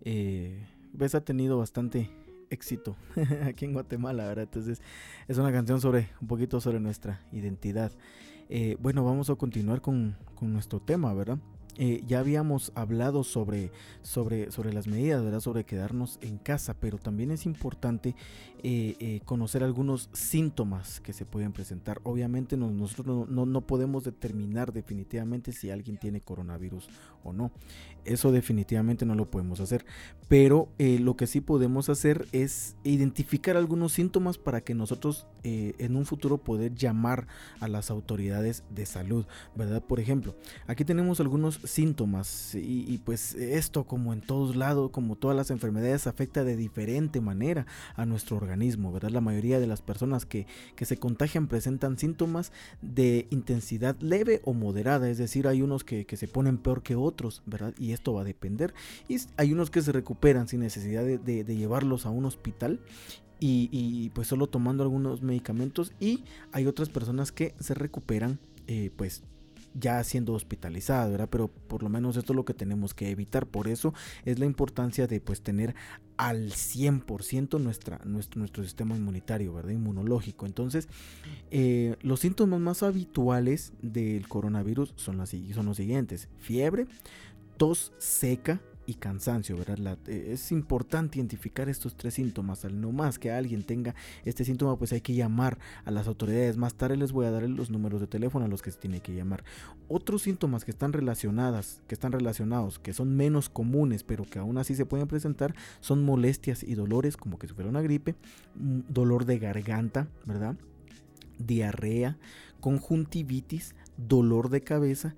Eh, ves, ha tenido bastante éxito aquí en Guatemala, ¿verdad? Entonces es una canción sobre un poquito sobre nuestra identidad. Eh, bueno, vamos a continuar con, con nuestro tema, ¿verdad? Eh, ya habíamos hablado sobre, sobre, sobre las medidas, ¿verdad? Sobre quedarnos en casa, pero también es importante eh, eh, conocer algunos síntomas que se pueden presentar. Obviamente no- nosotros no, no- podemos determinar definitivamente si alguien tiene coronavirus o no. Eso definitivamente no lo podemos hacer. Pero lo que sí podemos hacer es identificar algunos síntomas para que nosotros en un futuro poder llamar a las autoridades de salud, ¿verdad? Por ejemplo, aquí tenemos algunos síntomas y, pues esto como en todos lados, como todas las enfermedades, afecta de diferente manera a nuestro organismo, ¿verdad? La mayoría de las personas que, que se contagian presentan síntomas de intensidad leve o moderada, es decir, hay unos que, que se ponen peor que otros, ¿verdad? Y esto va a depender. Y hay unos que se recuperan sin necesidad de, llevarlos a un hospital. Y, y, pues solo tomando algunos medicamentos y hay otras personas que se recuperan eh, pues ya siendo hospitalizadas, ¿verdad? Pero por lo menos esto es lo que tenemos que evitar. Por eso es la importancia de pues tener al 100% nuestra, nuestro, sistema inmunitario, ¿verdad? Inmunológico. Entonces, eh, los síntomas más habituales del coronavirus son, son los siguientes. Fiebre, tos seca y cansancio, ¿verdad? Eh, es importante identificar estos tres síntomas. Al no más que alguien tenga este síntoma, pues hay que llamar a las autoridades. Más tarde les voy a dar los números de teléfono a los que se tiene que llamar. Otros síntomas que están relacionadas, que están relacionados, que son menos comunes, pero que aún así se pueden presentar, son molestias y dolores, como que si fuera una gripe, mm, dolor de garganta, ¿verdad? Diarrea, conjuntivitis, dolor de cabeza,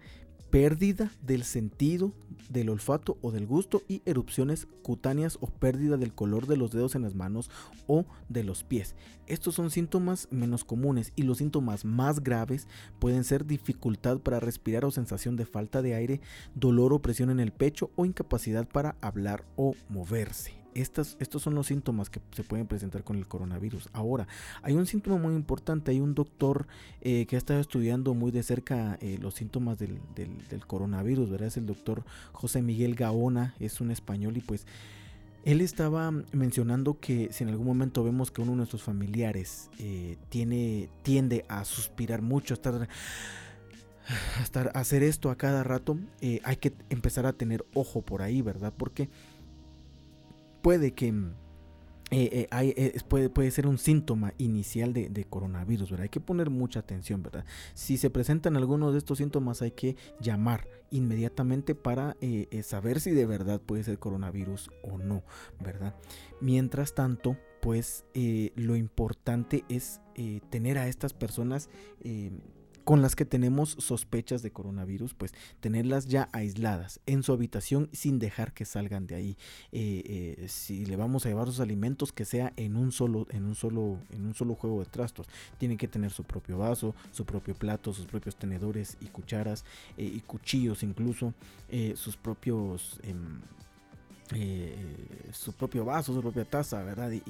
pérdida del sentido del olfato o del gusto y erupciones cutáneas o pérdida del color de los dedos en las manos o de los pies. Estos son síntomas menos comunes y los síntomas más graves pueden ser dificultad para respirar o sensación de falta de aire, dolor o presión en el pecho o incapacidad para hablar o moverse. Estos son los síntomas que se pueden presentar con el coronavirus. Ahora, hay un síntoma muy importante, hay un doctor eh, que ha estado estudiando muy de cerca eh, los síntomas del, coronavirus, ¿verdad? Es el doctor José Miguel Gaona, es un español y pues él estaba mencionando que si en algún momento vemos que uno de nuestros familiares eh, tiene, tiende a suspirar mucho, a estar a estar, a hacer esto a cada rato, hay que empezar a tener ojo por ahí, ¿verdad? Porque puede que eh, eh, hay, eh, puede, puede, ser un síntoma inicial de, de, coronavirus, ¿verdad? Hay que poner mucha atención, ¿verdad? Si se presentan algunos de estos síntomas hay que llamar inmediatamente para eh, saber si de verdad puede ser coronavirus o no, ¿verdad? Mientras tanto, pues eh, lo importante es eh, tener a estas personas con las que tenemos sospechas de coronavirus, pues tenerlas ya aisladas en su habitación sin dejar que salgan de ahí. Eh, eh, si le vamos a llevar sus alimentos, que sea en un solo, en un solo, en un solo juego de trastos. Tienen que tener su propio vaso, su propio plato, sus propios tenedores y cucharas eh, y cuchillos incluso, sus propios eh, su propio vaso, su propia taza, ¿verdad? Y,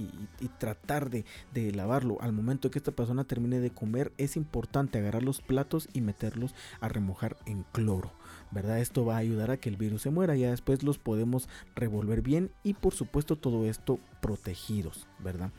tratar de, de, lavarlo. Al momento que esta persona termine de comer, es importante agarrar los platos y meterlos a remojar en cloro, ¿verdad? Esto va a ayudar a que el virus se muera. Ya después los podemos revolver bien y, por supuesto, todo esto protegidos, ¿verdad?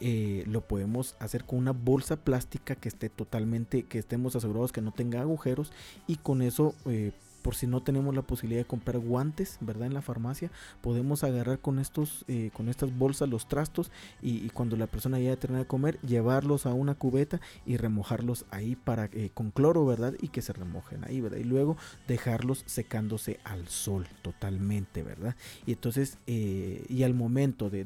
Eh, lo podemos hacer con una bolsa plástica que esté totalmente, que estemos asegurados que no tenga agujeros y con eso eh, por si no tenemos la posibilidad de comprar guantes, ¿verdad? En la farmacia, podemos agarrar con estos, eh, con estas bolsas los trastos y, cuando la persona ya termina de comer, llevarlos a una cubeta y remojarlos ahí para eh, con cloro, ¿verdad? Y que se remojen ahí, ¿verdad? Y luego dejarlos secándose al sol totalmente, ¿verdad? Y entonces, eh, y al momento de,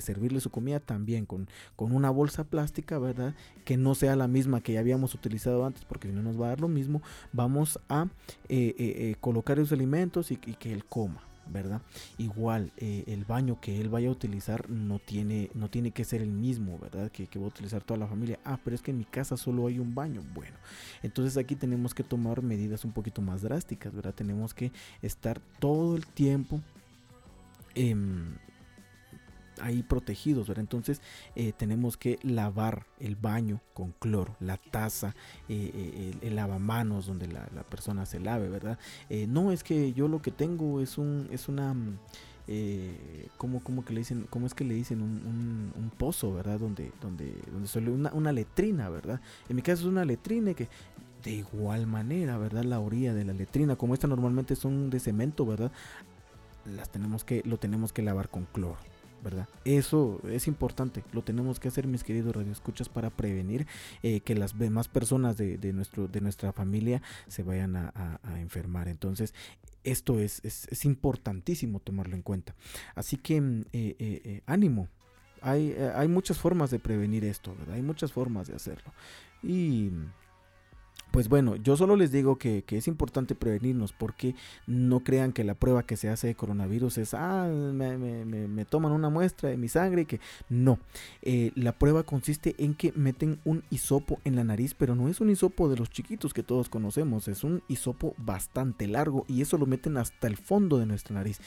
servirle su comida también con, con una bolsa plástica, ¿verdad? Que no sea la misma que ya habíamos utilizado antes, porque no nos va a dar lo mismo, vamos a eh, eh, eh, colocar esos alimentos y, que él coma. ¿verdad? Igual eh, el baño que él vaya a utilizar no tiene, no tiene que ser el mismo, ¿verdad? Que, que va a utilizar toda la familia. Ah, pero es que en mi casa solo hay un baño. Bueno, entonces aquí tenemos que tomar medidas un poquito más drásticas, ¿verdad? Tenemos que estar todo el tiempo eh, ahí protegidos, ¿verdad? Entonces eh, tenemos que lavar el baño con cloro, la taza, eh, eh el, lavamanos donde la, la, persona se lave, ¿verdad? No es que yo lo que tengo es un es una eh, ¿cómo, cómo, que le dicen, ¿cómo es que le dicen? Un, pozo, ¿verdad? Donde, donde, donde una, una letrina, ¿verdad? En mi caso es una letrina que de igual manera, ¿verdad? La orilla de la letrina, como esta normalmente son de cemento, ¿verdad? Las tenemos que, lo tenemos que lavar con cloro. ¿Verdad? Eso es importante, lo tenemos que hacer mis queridos radioescuchas para prevenir eh, que las demás personas de, de, nuestro, de nuestra familia se vayan a, enfermar. Entonces, esto es, es, importantísimo tomarlo en cuenta. Así que eh, eh, eh ánimo. Hay, hay muchas formas de prevenir esto, ¿verdad? Hay muchas formas de hacerlo. Y pues bueno, yo solo les digo que, que, es importante prevenirnos porque no crean que la prueba que se hace de coronavirus es, ah, me, me, toman una muestra de mi sangre y que no. Eh, la prueba consiste en que meten un hisopo en la nariz, pero no es un hisopo de los chiquitos que todos conocemos, es un hisopo bastante largo y eso lo meten hasta el fondo de nuestra nariz.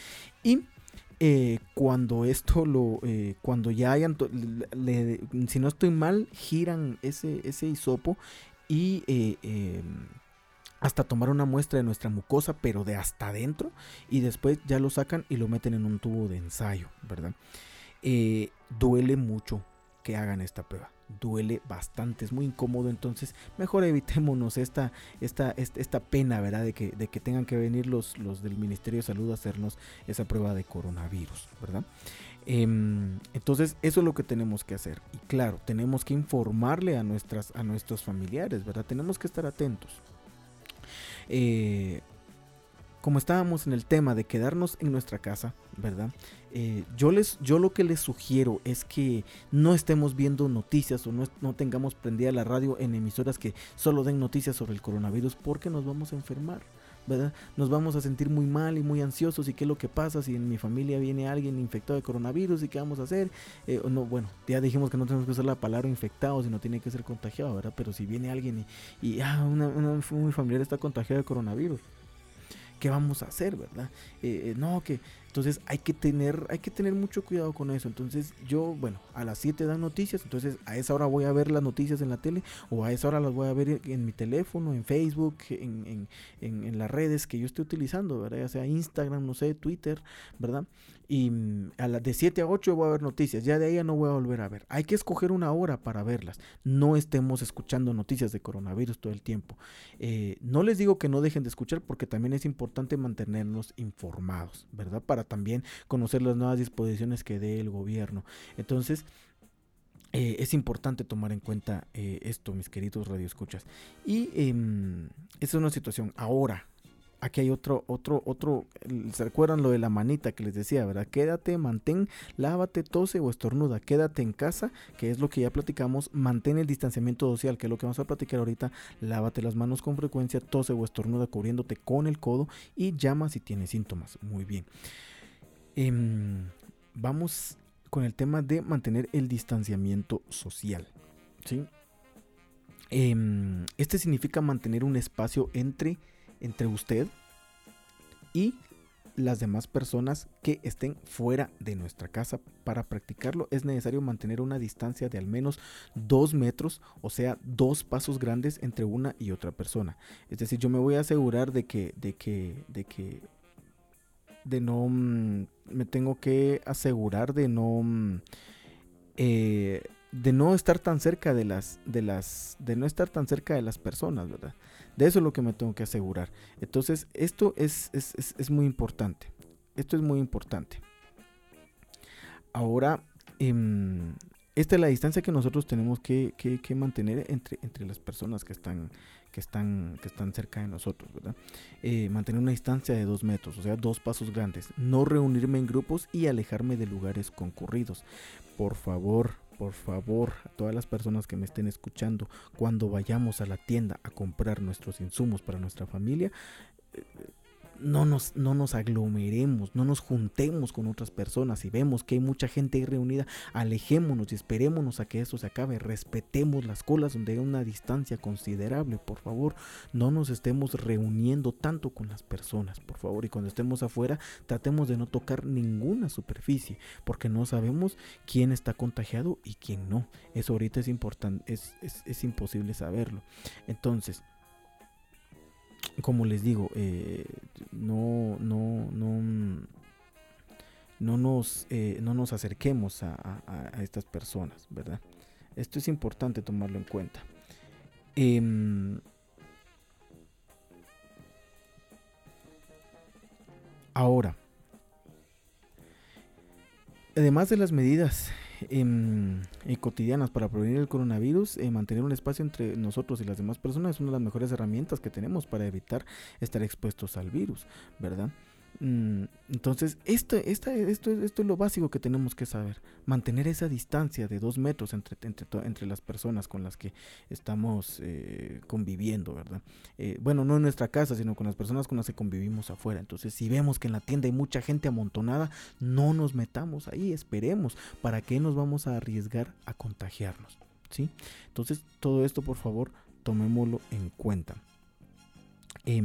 Y eh, cuando esto lo eh, cuando ya hayan si no estoy mal giran ese ese hisopo y eh, eh, hasta tomar una muestra de nuestra mucosa, pero de hasta adentro, y después ya lo sacan y lo meten en un tubo de ensayo, ¿verdad? Eh, duele mucho que hagan esta prueba. Duele bastante, es muy incómodo, entonces mejor evitémonos esta, esta, esta, esta pena, ¿verdad? De que, de que tengan que venir los, los del Ministerio de Salud a hacernos esa prueba de coronavirus, ¿verdad? Eh, entonces, eso es lo que tenemos que hacer. Y claro, tenemos que informarle a, nuestras, a nuestros familiares, ¿verdad? Tenemos que estar atentos. Eh, como estábamos en el tema de quedarnos en nuestra casa, ¿verdad? Eh, yo, les, yo lo que les sugiero es que no estemos viendo noticias o no, no, tengamos prendida la radio en emisoras que solo den noticias sobre el coronavirus porque nos vamos a enfermar. ¿Verdad? Nos vamos a sentir muy mal y muy ansiosos y qué es lo que pasa si en mi familia viene alguien infectado de coronavirus y qué vamos a hacer. Eh, no, bueno, ya dijimos que no tenemos que usar la palabra infectado, sino tiene que ser contagiado, ¿verdad? Pero si viene alguien y, y ah, una, una, familiar está contagiado de coronavirus, ¿qué vamos a hacer, verdad? Eh, eh, no, que entonces hay que tener, hay que tener mucho cuidado con eso. Entonces yo, bueno, a las 7 dan noticias, entonces a esa hora voy a ver las noticias en la tele o a esa hora las voy a ver en mi teléfono, en Facebook, en, en, en, las redes que yo esté utilizando, ¿verdad? Ya sea Instagram, no sé, Twitter, ¿verdad? Y mm, a las de 7 a 8 voy a ver noticias, ya de ahí ya no voy a volver a ver. Hay que escoger una hora para verlas. No estemos escuchando noticias de coronavirus todo el tiempo. Eh, no les digo que no dejen de escuchar porque también es importante mantenernos informados, ¿verdad? Para también conocer las nuevas disposiciones que dé el gobierno. Entonces, eh, es importante tomar en cuenta eh, esto, mis queridos radioescuchas. Y esa es una situación. Ahora, aquí hay otro, otro, otro, ¿se recuerdan lo de la manita que les decía, verdad? Quédate, mantén, lávate, tose o estornuda, quédate en casa, que es lo que ya platicamos, mantén el distanciamiento social, que es lo que vamos a platicar ahorita, lávate las manos con frecuencia, tose o estornuda cubriéndote con el codo y llama si tienes síntomas. Muy bien. Eh, vamos con el tema de mantener el distanciamiento social. ¿sí? Eh, este significa mantener un espacio entre, entre usted y las demás personas que estén fuera de nuestra casa. Para practicarlo es necesario mantener una distancia de al menos dos metros, o sea, dos pasos grandes entre una y otra persona. Es decir, yo me voy a asegurar de que, de que, de que, de no, mm, me tengo que asegurar de no, mm, eh, de no estar tan cerca de las, de las, de no estar tan cerca de las personas, ¿verdad? De eso es lo que me tengo que asegurar. Entonces, esto es, es, es, es muy importante. Esto es muy importante. Ahora, eh, esta es la distancia que nosotros tenemos que, que, que, mantener entre, entre las personas que están, que, están, que están cerca de nosotros, ¿verdad? Eh, mantener una distancia de dos metros, o sea, dos pasos grandes. No reunirme en grupos y alejarme de lugares concurridos. Por favor, por favor, a todas las personas que me estén escuchando, cuando vayamos a la tienda a comprar nuestros insumos para nuestra familia, eh, no nos, no nos aglomeremos, no nos juntemos con otras personas. Si vemos que hay mucha gente ahí reunida, alejémonos y esperémonos a que eso se acabe. Respetemos las colas donde hay una distancia considerable, por favor. No nos estemos reuniendo tanto con las personas, por favor. Y cuando estemos afuera, tratemos de no tocar ninguna superficie, porque no sabemos quién está contagiado y quién no. Eso ahorita es importante, es, es, es imposible saberlo. Entonces, como les digo, eh, no, no, no, no nos, eh, no nos acerquemos a, estas personas, ¿verdad? Esto es importante tomarlo en cuenta. Eh, ahora, además de las medidas eh, cotidianas para prevenir el coronavirus, eh, mantener un espacio entre nosotros y las demás personas es una de las mejores herramientas que tenemos para evitar estar expuestos al virus, ¿verdad? Entonces, esto, esta, esto, esto es lo básico que tenemos que saber. Mantener esa distancia de dos metros entre, entre, entre las personas con las que estamos eh, conviviendo, ¿verdad? Eh, bueno, no en nuestra casa, sino con las personas con las que convivimos afuera. Entonces, si vemos que en la tienda hay mucha gente amontonada, no nos metamos ahí, esperemos. ¿Para qué nos vamos a arriesgar a contagiarnos? ¿Sí? Entonces, todo esto, por favor, tomémoslo en cuenta. Eh,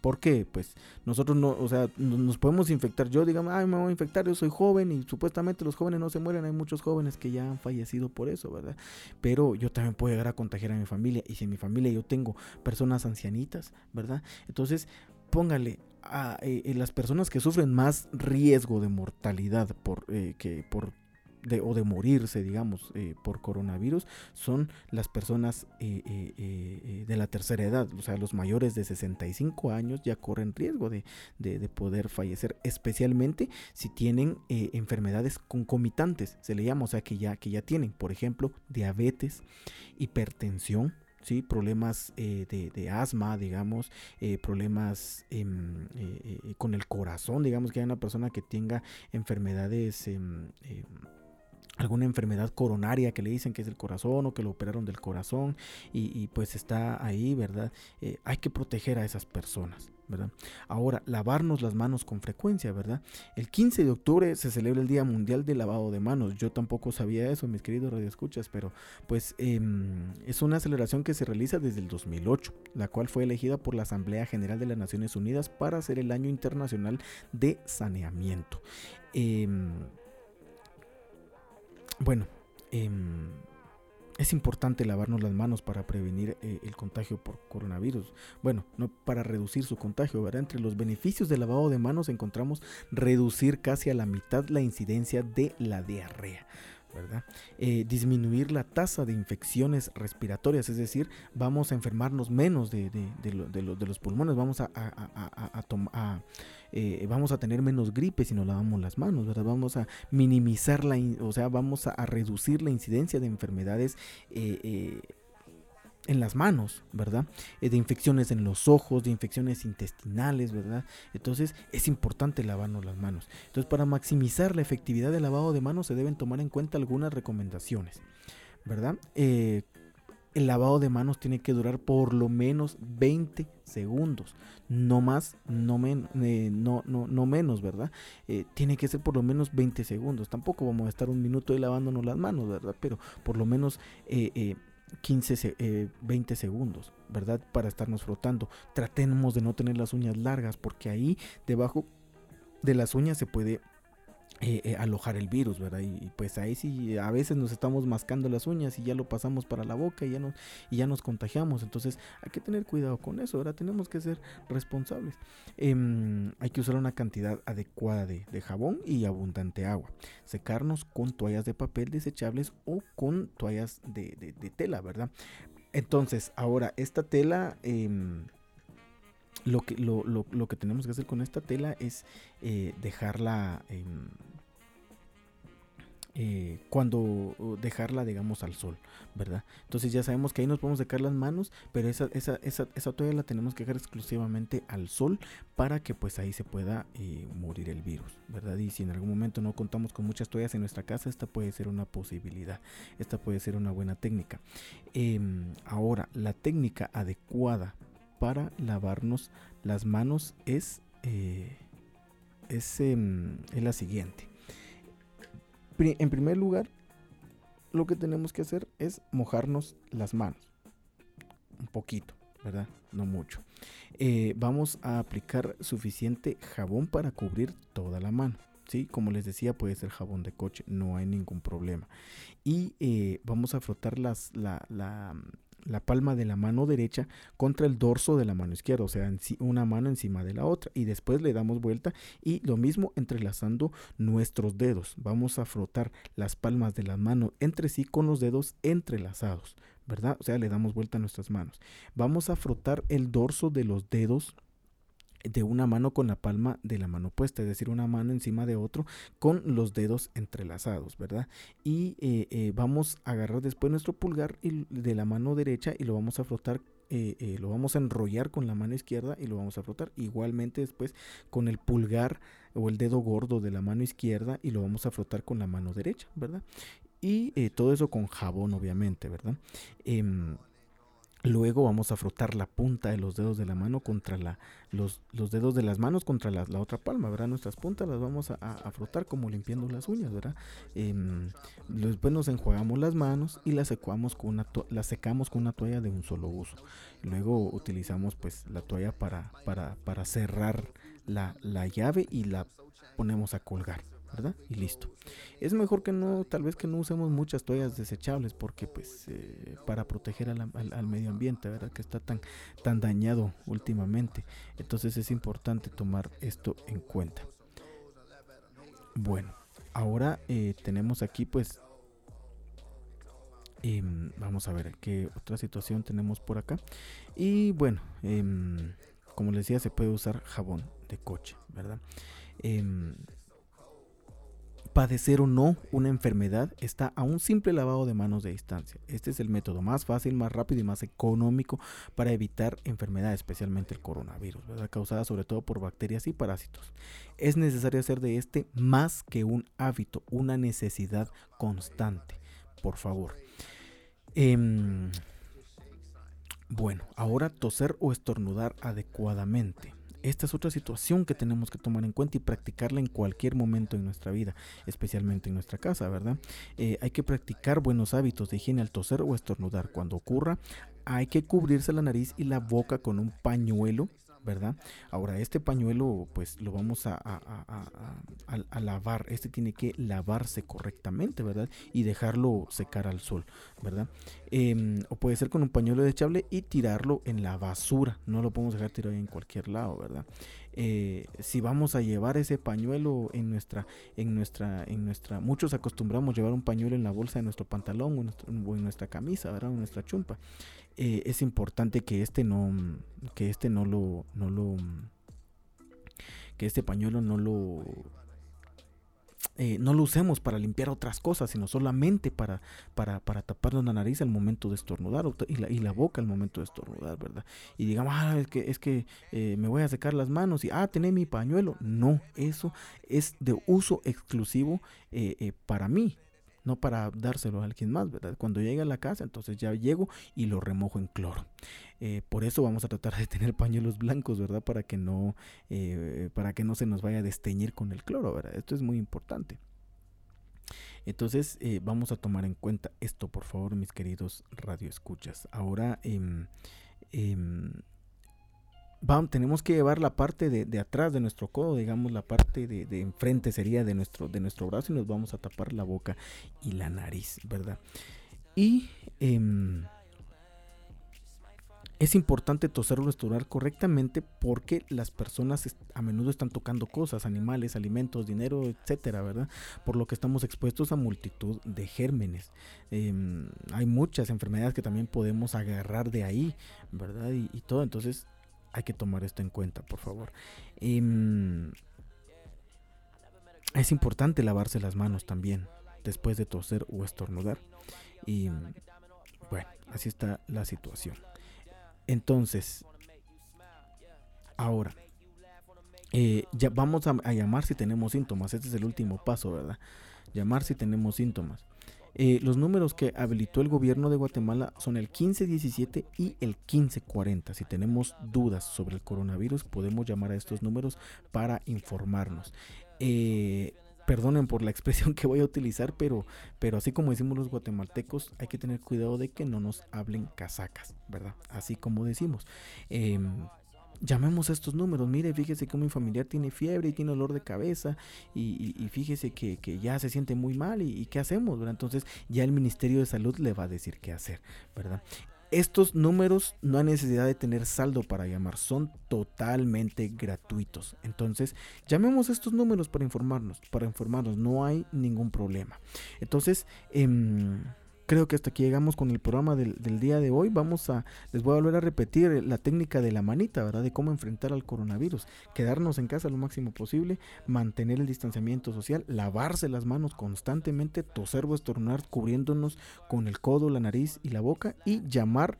¿Por qué? Pues nosotros no, o sea, nos podemos infectar. Yo digamos, ay, me voy a infectar, yo soy joven y supuestamente los jóvenes no se mueren. Hay muchos jóvenes que ya han fallecido por eso, ¿verdad? Pero yo también puedo llegar a contagiar a mi familia. Y si en mi familia yo tengo personas ancianitas, ¿verdad? Entonces, póngale a eh, las personas que sufren más riesgo de mortalidad por, eh, que, por de, o de morirse, digamos, eh, por coronavirus, son las personas eh, eh, de la tercera edad, o sea, los mayores de 65 años ya corren riesgo de, de, de poder fallecer, especialmente si tienen enfermedades concomitantes, se le llama, o sea, que ya, que ya tienen, por ejemplo, diabetes, hipertensión, ¿sí? problemas eh, de, asma, digamos, eh, problemas eh, con el corazón, digamos que hay una persona que tenga enfermedades alguna enfermedad coronaria que le dicen que es del corazón o que lo operaron del corazón y, pues está ahí, ¿verdad? Eh, hay que proteger a esas personas. ¿verdad? Ahora, lavarnos las manos con frecuencia, ¿verdad? El 15 de octubre se celebra el Día Mundial del Lavado de Manos. Yo tampoco sabía eso, mis queridos radioescuchas, pero pues eh, es una celebración que se realiza desde el 2008, la cual fue elegida por la Asamblea General de las Naciones Unidas para ser el año internacional de saneamiento. Eh, bueno, eh, es importante lavarnos las manos para prevenir eh, el contagio por coronavirus. Bueno, no para reducir su contagio, ¿verdad? Entre los beneficios del lavado de manos encontramos reducir casi a la mitad la incidencia de la diarrea. ¿verdad? Eh, disminuir la tasa de infecciones respiratorias, es decir, vamos a enfermarnos menos de, de, de, lo, de lo, los pulmones, vamos a eh, vamos a tener menos gripe si nos lavamos las manos, ¿verdad? Vamos a minimizar la, o sea, vamos a, reducir la incidencia de enfermedades eh, eh, en las manos, ¿verdad? de infecciones en los ojos, de infecciones intestinales, ¿verdad? Entonces es importante lavarnos las manos. Entonces para maximizar la efectividad del lavado de manos se deben tomar en cuenta algunas recomendaciones, ¿verdad? El lavado de manos tiene que durar por lo menos 20 segundos, no más, no, eh, no, no, no, menos, ¿verdad? Eh, tiene que ser por lo menos 20 segundos. Tampoco vamos a estar un minuto ahí lavándonos las manos, ¿verdad? Pero por lo menos eh, 15, 20 segundos, ¿verdad? Para estarnos frotando. Tratemos de no tener las uñas largas porque ahí debajo de las uñas se puede eh, eh, alojar el virus, ¿verdad? Y, pues ahí sí, a veces nos estamos mascando las uñas y ya lo pasamos para la boca y ya, nos, y ya nos contagiamos. Entonces hay que tener cuidado con eso, ¿verdad? Tenemos que ser responsables. Eh, hay que usar una cantidad adecuada de, jabón y abundante agua. Secarnos con toallas de papel desechables o con toallas de, de, tela, ¿verdad? Entonces, ahora, esta tela... Em, lo que, lo, lo, lo, que tenemos que hacer con esta tela es eh, dejarla eh, cuando dejarla digamos al sol verdad entonces ya sabemos que ahí nos podemos secar las manos pero esa, esa, esa, esa toalla la tenemos que dejar exclusivamente al sol para que pues ahí se pueda eh, morir el virus verdad y si en algún momento no contamos con muchas toallas en nuestra casa esta puede ser una posibilidad esta puede ser una buena técnica. Em, ahora la técnica adecuada para lavarnos las manos es, eh, es, eh, es, la siguiente. En primer lugar, lo que tenemos que hacer es mojarnos las manos. Un poquito, ¿verdad? No mucho. Eh, vamos a aplicar suficiente jabón para cubrir toda la mano. ¿sí? Como les decía, puede ser jabón de coche, no hay ningún problema. Y eh, vamos a frotar las, la, la, la palma de la mano derecha contra el dorso de la mano izquierda, o sea, una mano encima de la otra y después le damos vuelta y lo mismo entrelazando nuestros dedos. Vamos a frotar las palmas de la mano entre sí con los dedos entrelazados, ¿verdad? O sea, le damos vuelta a nuestras manos. Vamos a frotar el dorso de los dedos de una mano con la palma de la mano puesta, es decir, una mano encima de otro con los dedos entrelazados, ¿verdad? Y eh, eh, vamos a agarrar después nuestro pulgar de la mano derecha y lo vamos a frotar, eh, eh, lo vamos a enrollar con la mano izquierda y lo vamos a frotar igualmente después con el pulgar o el dedo gordo de la mano izquierda y lo vamos a frotar con la mano derecha, ¿verdad? Y eh, todo eso con jabón, obviamente, ¿verdad? Em, Luego vamos a frotar la punta de los dedos de la mano contra la, los, dedos de las manos contra la, otra palma, ¿verdad? Nuestras puntas las vamos a, frotar como limpiando las uñas, ¿verdad? Eh, después nos enjuagamos las manos y las secamos con una las secamos con una toalla de un solo uso. Luego utilizamos pues la toalla para, para, para cerrar la, la llave y la ponemos a colgar. ¿Verdad? Y listo. Es mejor que no, tal vez que no usemos muchas toallas desechables porque pues eh, para proteger al, al, medio ambiente, ¿verdad? Que está tan, tan dañado últimamente. Entonces es importante tomar esto en cuenta. Bueno, ahora eh, tenemos aquí pues... Eh, vamos a ver qué otra situación tenemos por acá. Y bueno, em, como les decía, se puede usar jabón de coche, ¿verdad? Padecer o no una enfermedad está a un simple lavado de manos de distancia. Este es el método más fácil, más rápido y más económico para evitar enfermedades, especialmente el coronavirus, ¿verdad? causada sobre todo por bacterias y parásitos. Es necesario hacer de este más que un hábito, una necesidad constante. Por favor. Em, bueno, ahora toser o estornudar adecuadamente. Esta es otra situación que tenemos que tomar en cuenta y practicarla en cualquier momento en nuestra vida, especialmente en nuestra casa, ¿verdad? Eh, hay que practicar buenos hábitos de higiene al toser o estornudar. Cuando ocurra, hay que cubrirse la nariz y la boca con un pañuelo ¿verdad? Ahora, este pañuelo, pues lo vamos a, lavar. Este tiene que lavarse correctamente, ¿verdad? Y dejarlo secar al sol, ¿verdad? Em, o puede ser con un pañuelo desechable y tirarlo en la basura. No lo podemos dejar tirado en cualquier lado, ¿verdad? Eh, si vamos a llevar ese pañuelo en nuestra, en nuestra, en nuestra, muchos acostumbramos llevar un pañuelo en la bolsa de nuestro pantalón o en, nuestra camisa, ¿verdad? O en nuestra chumpa. Eh, es importante que este no, que este no lo, no lo, que este pañuelo no lo, eh, no lo usemos para limpiar otras cosas, sino solamente para, para, para taparnos la nariz al momento de estornudar y la, y la boca al momento de estornudar, ¿verdad? Y digamos, ah, es que, es que eh, me voy a secar las manos y, ah, tené mi pañuelo. No, eso es de uso exclusivo para mí, no para dárselo a alguien más, ¿verdad? Cuando llegue a la casa, entonces ya llego y lo remojo en cloro. Eh, por eso vamos a tratar de tener pañuelos blancos, ¿verdad? Para que no, eh, para que no se nos vaya a desteñir con el cloro, ¿verdad? Esto es muy importante. Entonces eh, vamos a tomar en cuenta esto, por favor, mis queridos radioescuchas. Ahora em, em, tenemos que llevar la parte de, atrás de nuestro codo, digamos la parte de, enfrente sería de nuestro, de nuestro brazo y nos vamos a tapar la boca y la nariz, ¿verdad? Y em, es importante toser o restaurar correctamente porque las personas a menudo están tocando cosas, animales, alimentos, dinero, etcétera, ¿verdad? Por lo que estamos expuestos a multitud de gérmenes. Em, hay muchas enfermedades que también podemos agarrar de ahí, ¿verdad? Y todo, entonces hay que tomar esto en cuenta, por favor. Em, es importante lavarse las manos también después de toser o estornudar. Y bueno, así está la situación. Entonces, ahora, eh, ya vamos a, a, llamar si tenemos síntomas. Este es el último paso, ¿verdad? Llamar si tenemos síntomas. Eh, los números que habilitó el gobierno de Guatemala son el 1517 y el 1540. Si tenemos dudas sobre el coronavirus, podemos llamar a estos números para informarnos. Eh, perdonen por la expresión que voy a utilizar, pero, pero así como decimos los guatemaltecos, hay que tener cuidado de que no nos hablen casacas, ¿verdad? Así como decimos. Em, llamemos estos números. Mire, fíjese que mi familiar tiene fiebre y tiene dolor de cabeza y, fíjese que, ya se siente muy mal y, qué hacemos, Entonces ya el Ministerio de Salud le va a decir qué hacer, ¿verdad? Estos números no hay necesidad de tener saldo para llamar, son totalmente gratuitos. Entonces, llamemos estos números para informarnos, para informarnos, no hay ningún problema. Entonces, eh, creo que hasta aquí llegamos con el programa del, día de hoy. Vamos a, les voy a volver a repetir la técnica de la manita, ¿verdad? De cómo enfrentar al coronavirus. Quedarnos en casa lo máximo posible, mantener el distanciamiento social, lavarse las manos constantemente, toser o estornudar cubriéndonos con el codo, la nariz y la boca y llamar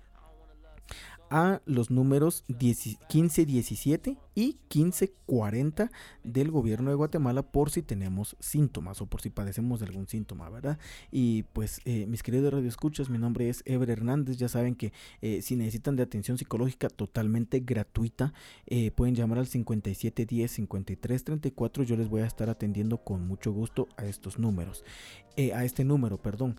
a los números 1517 y 1540 del gobierno de Guatemala por si tenemos síntomas o por si padecemos de algún síntoma, ¿verdad? Y pues eh, mis queridos radioescuchas, mi nombre es Ever Hernández, ya saben que eh, si necesitan de atención psicológica totalmente gratuita, eh, pueden llamar al 5710 5334, yo les voy a estar atendiendo con mucho gusto a estos números, a este número, perdón.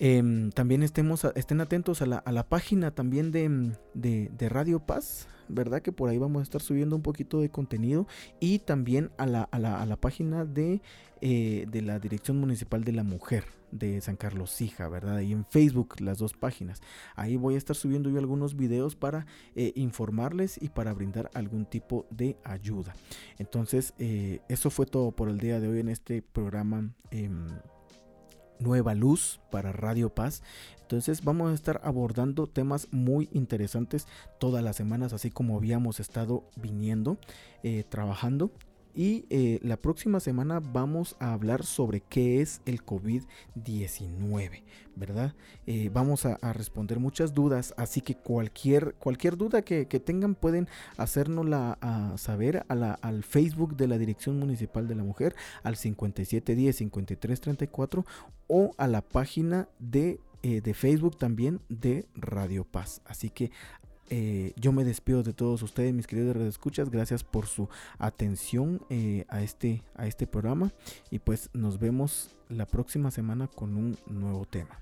Em, también estemos estén atentos a la, a la página también de, de, Radio Paz, ¿verdad? Que por ahí vamos a estar subiendo un poquito de contenido. Y también a la, a la, a la página de, eh, de la Dirección Municipal de la Mujer de San Carlos Sija, ¿verdad? Y en Facebook las dos páginas. Ahí voy a estar subiendo yo algunos videos para eh, informarles y para brindar algún tipo de ayuda. Entonces, eh, eso fue todo por el día de hoy en este programa. Nueva Luz para Radio Paz. Entonces vamos a estar abordando temas muy interesantes todas las semanas, así como habíamos estado viniendo, eh, trabajando. Y eh, la próxima semana vamos a hablar sobre qué es el COVID-19, ¿verdad? Eh, vamos a, responder muchas dudas, así que cualquier, cualquier duda que, tengan pueden hacérnosla a saber la, al Facebook de la Dirección Municipal de la Mujer, al 5710-5334 o a la página de eh, de Facebook también de Radio Paz. Así que eh, yo me despido de todos ustedes, mis queridos escuchas. Gracias por su atención eh, a, este, a este programa. Y pues nos vemos la próxima semana con un nuevo tema.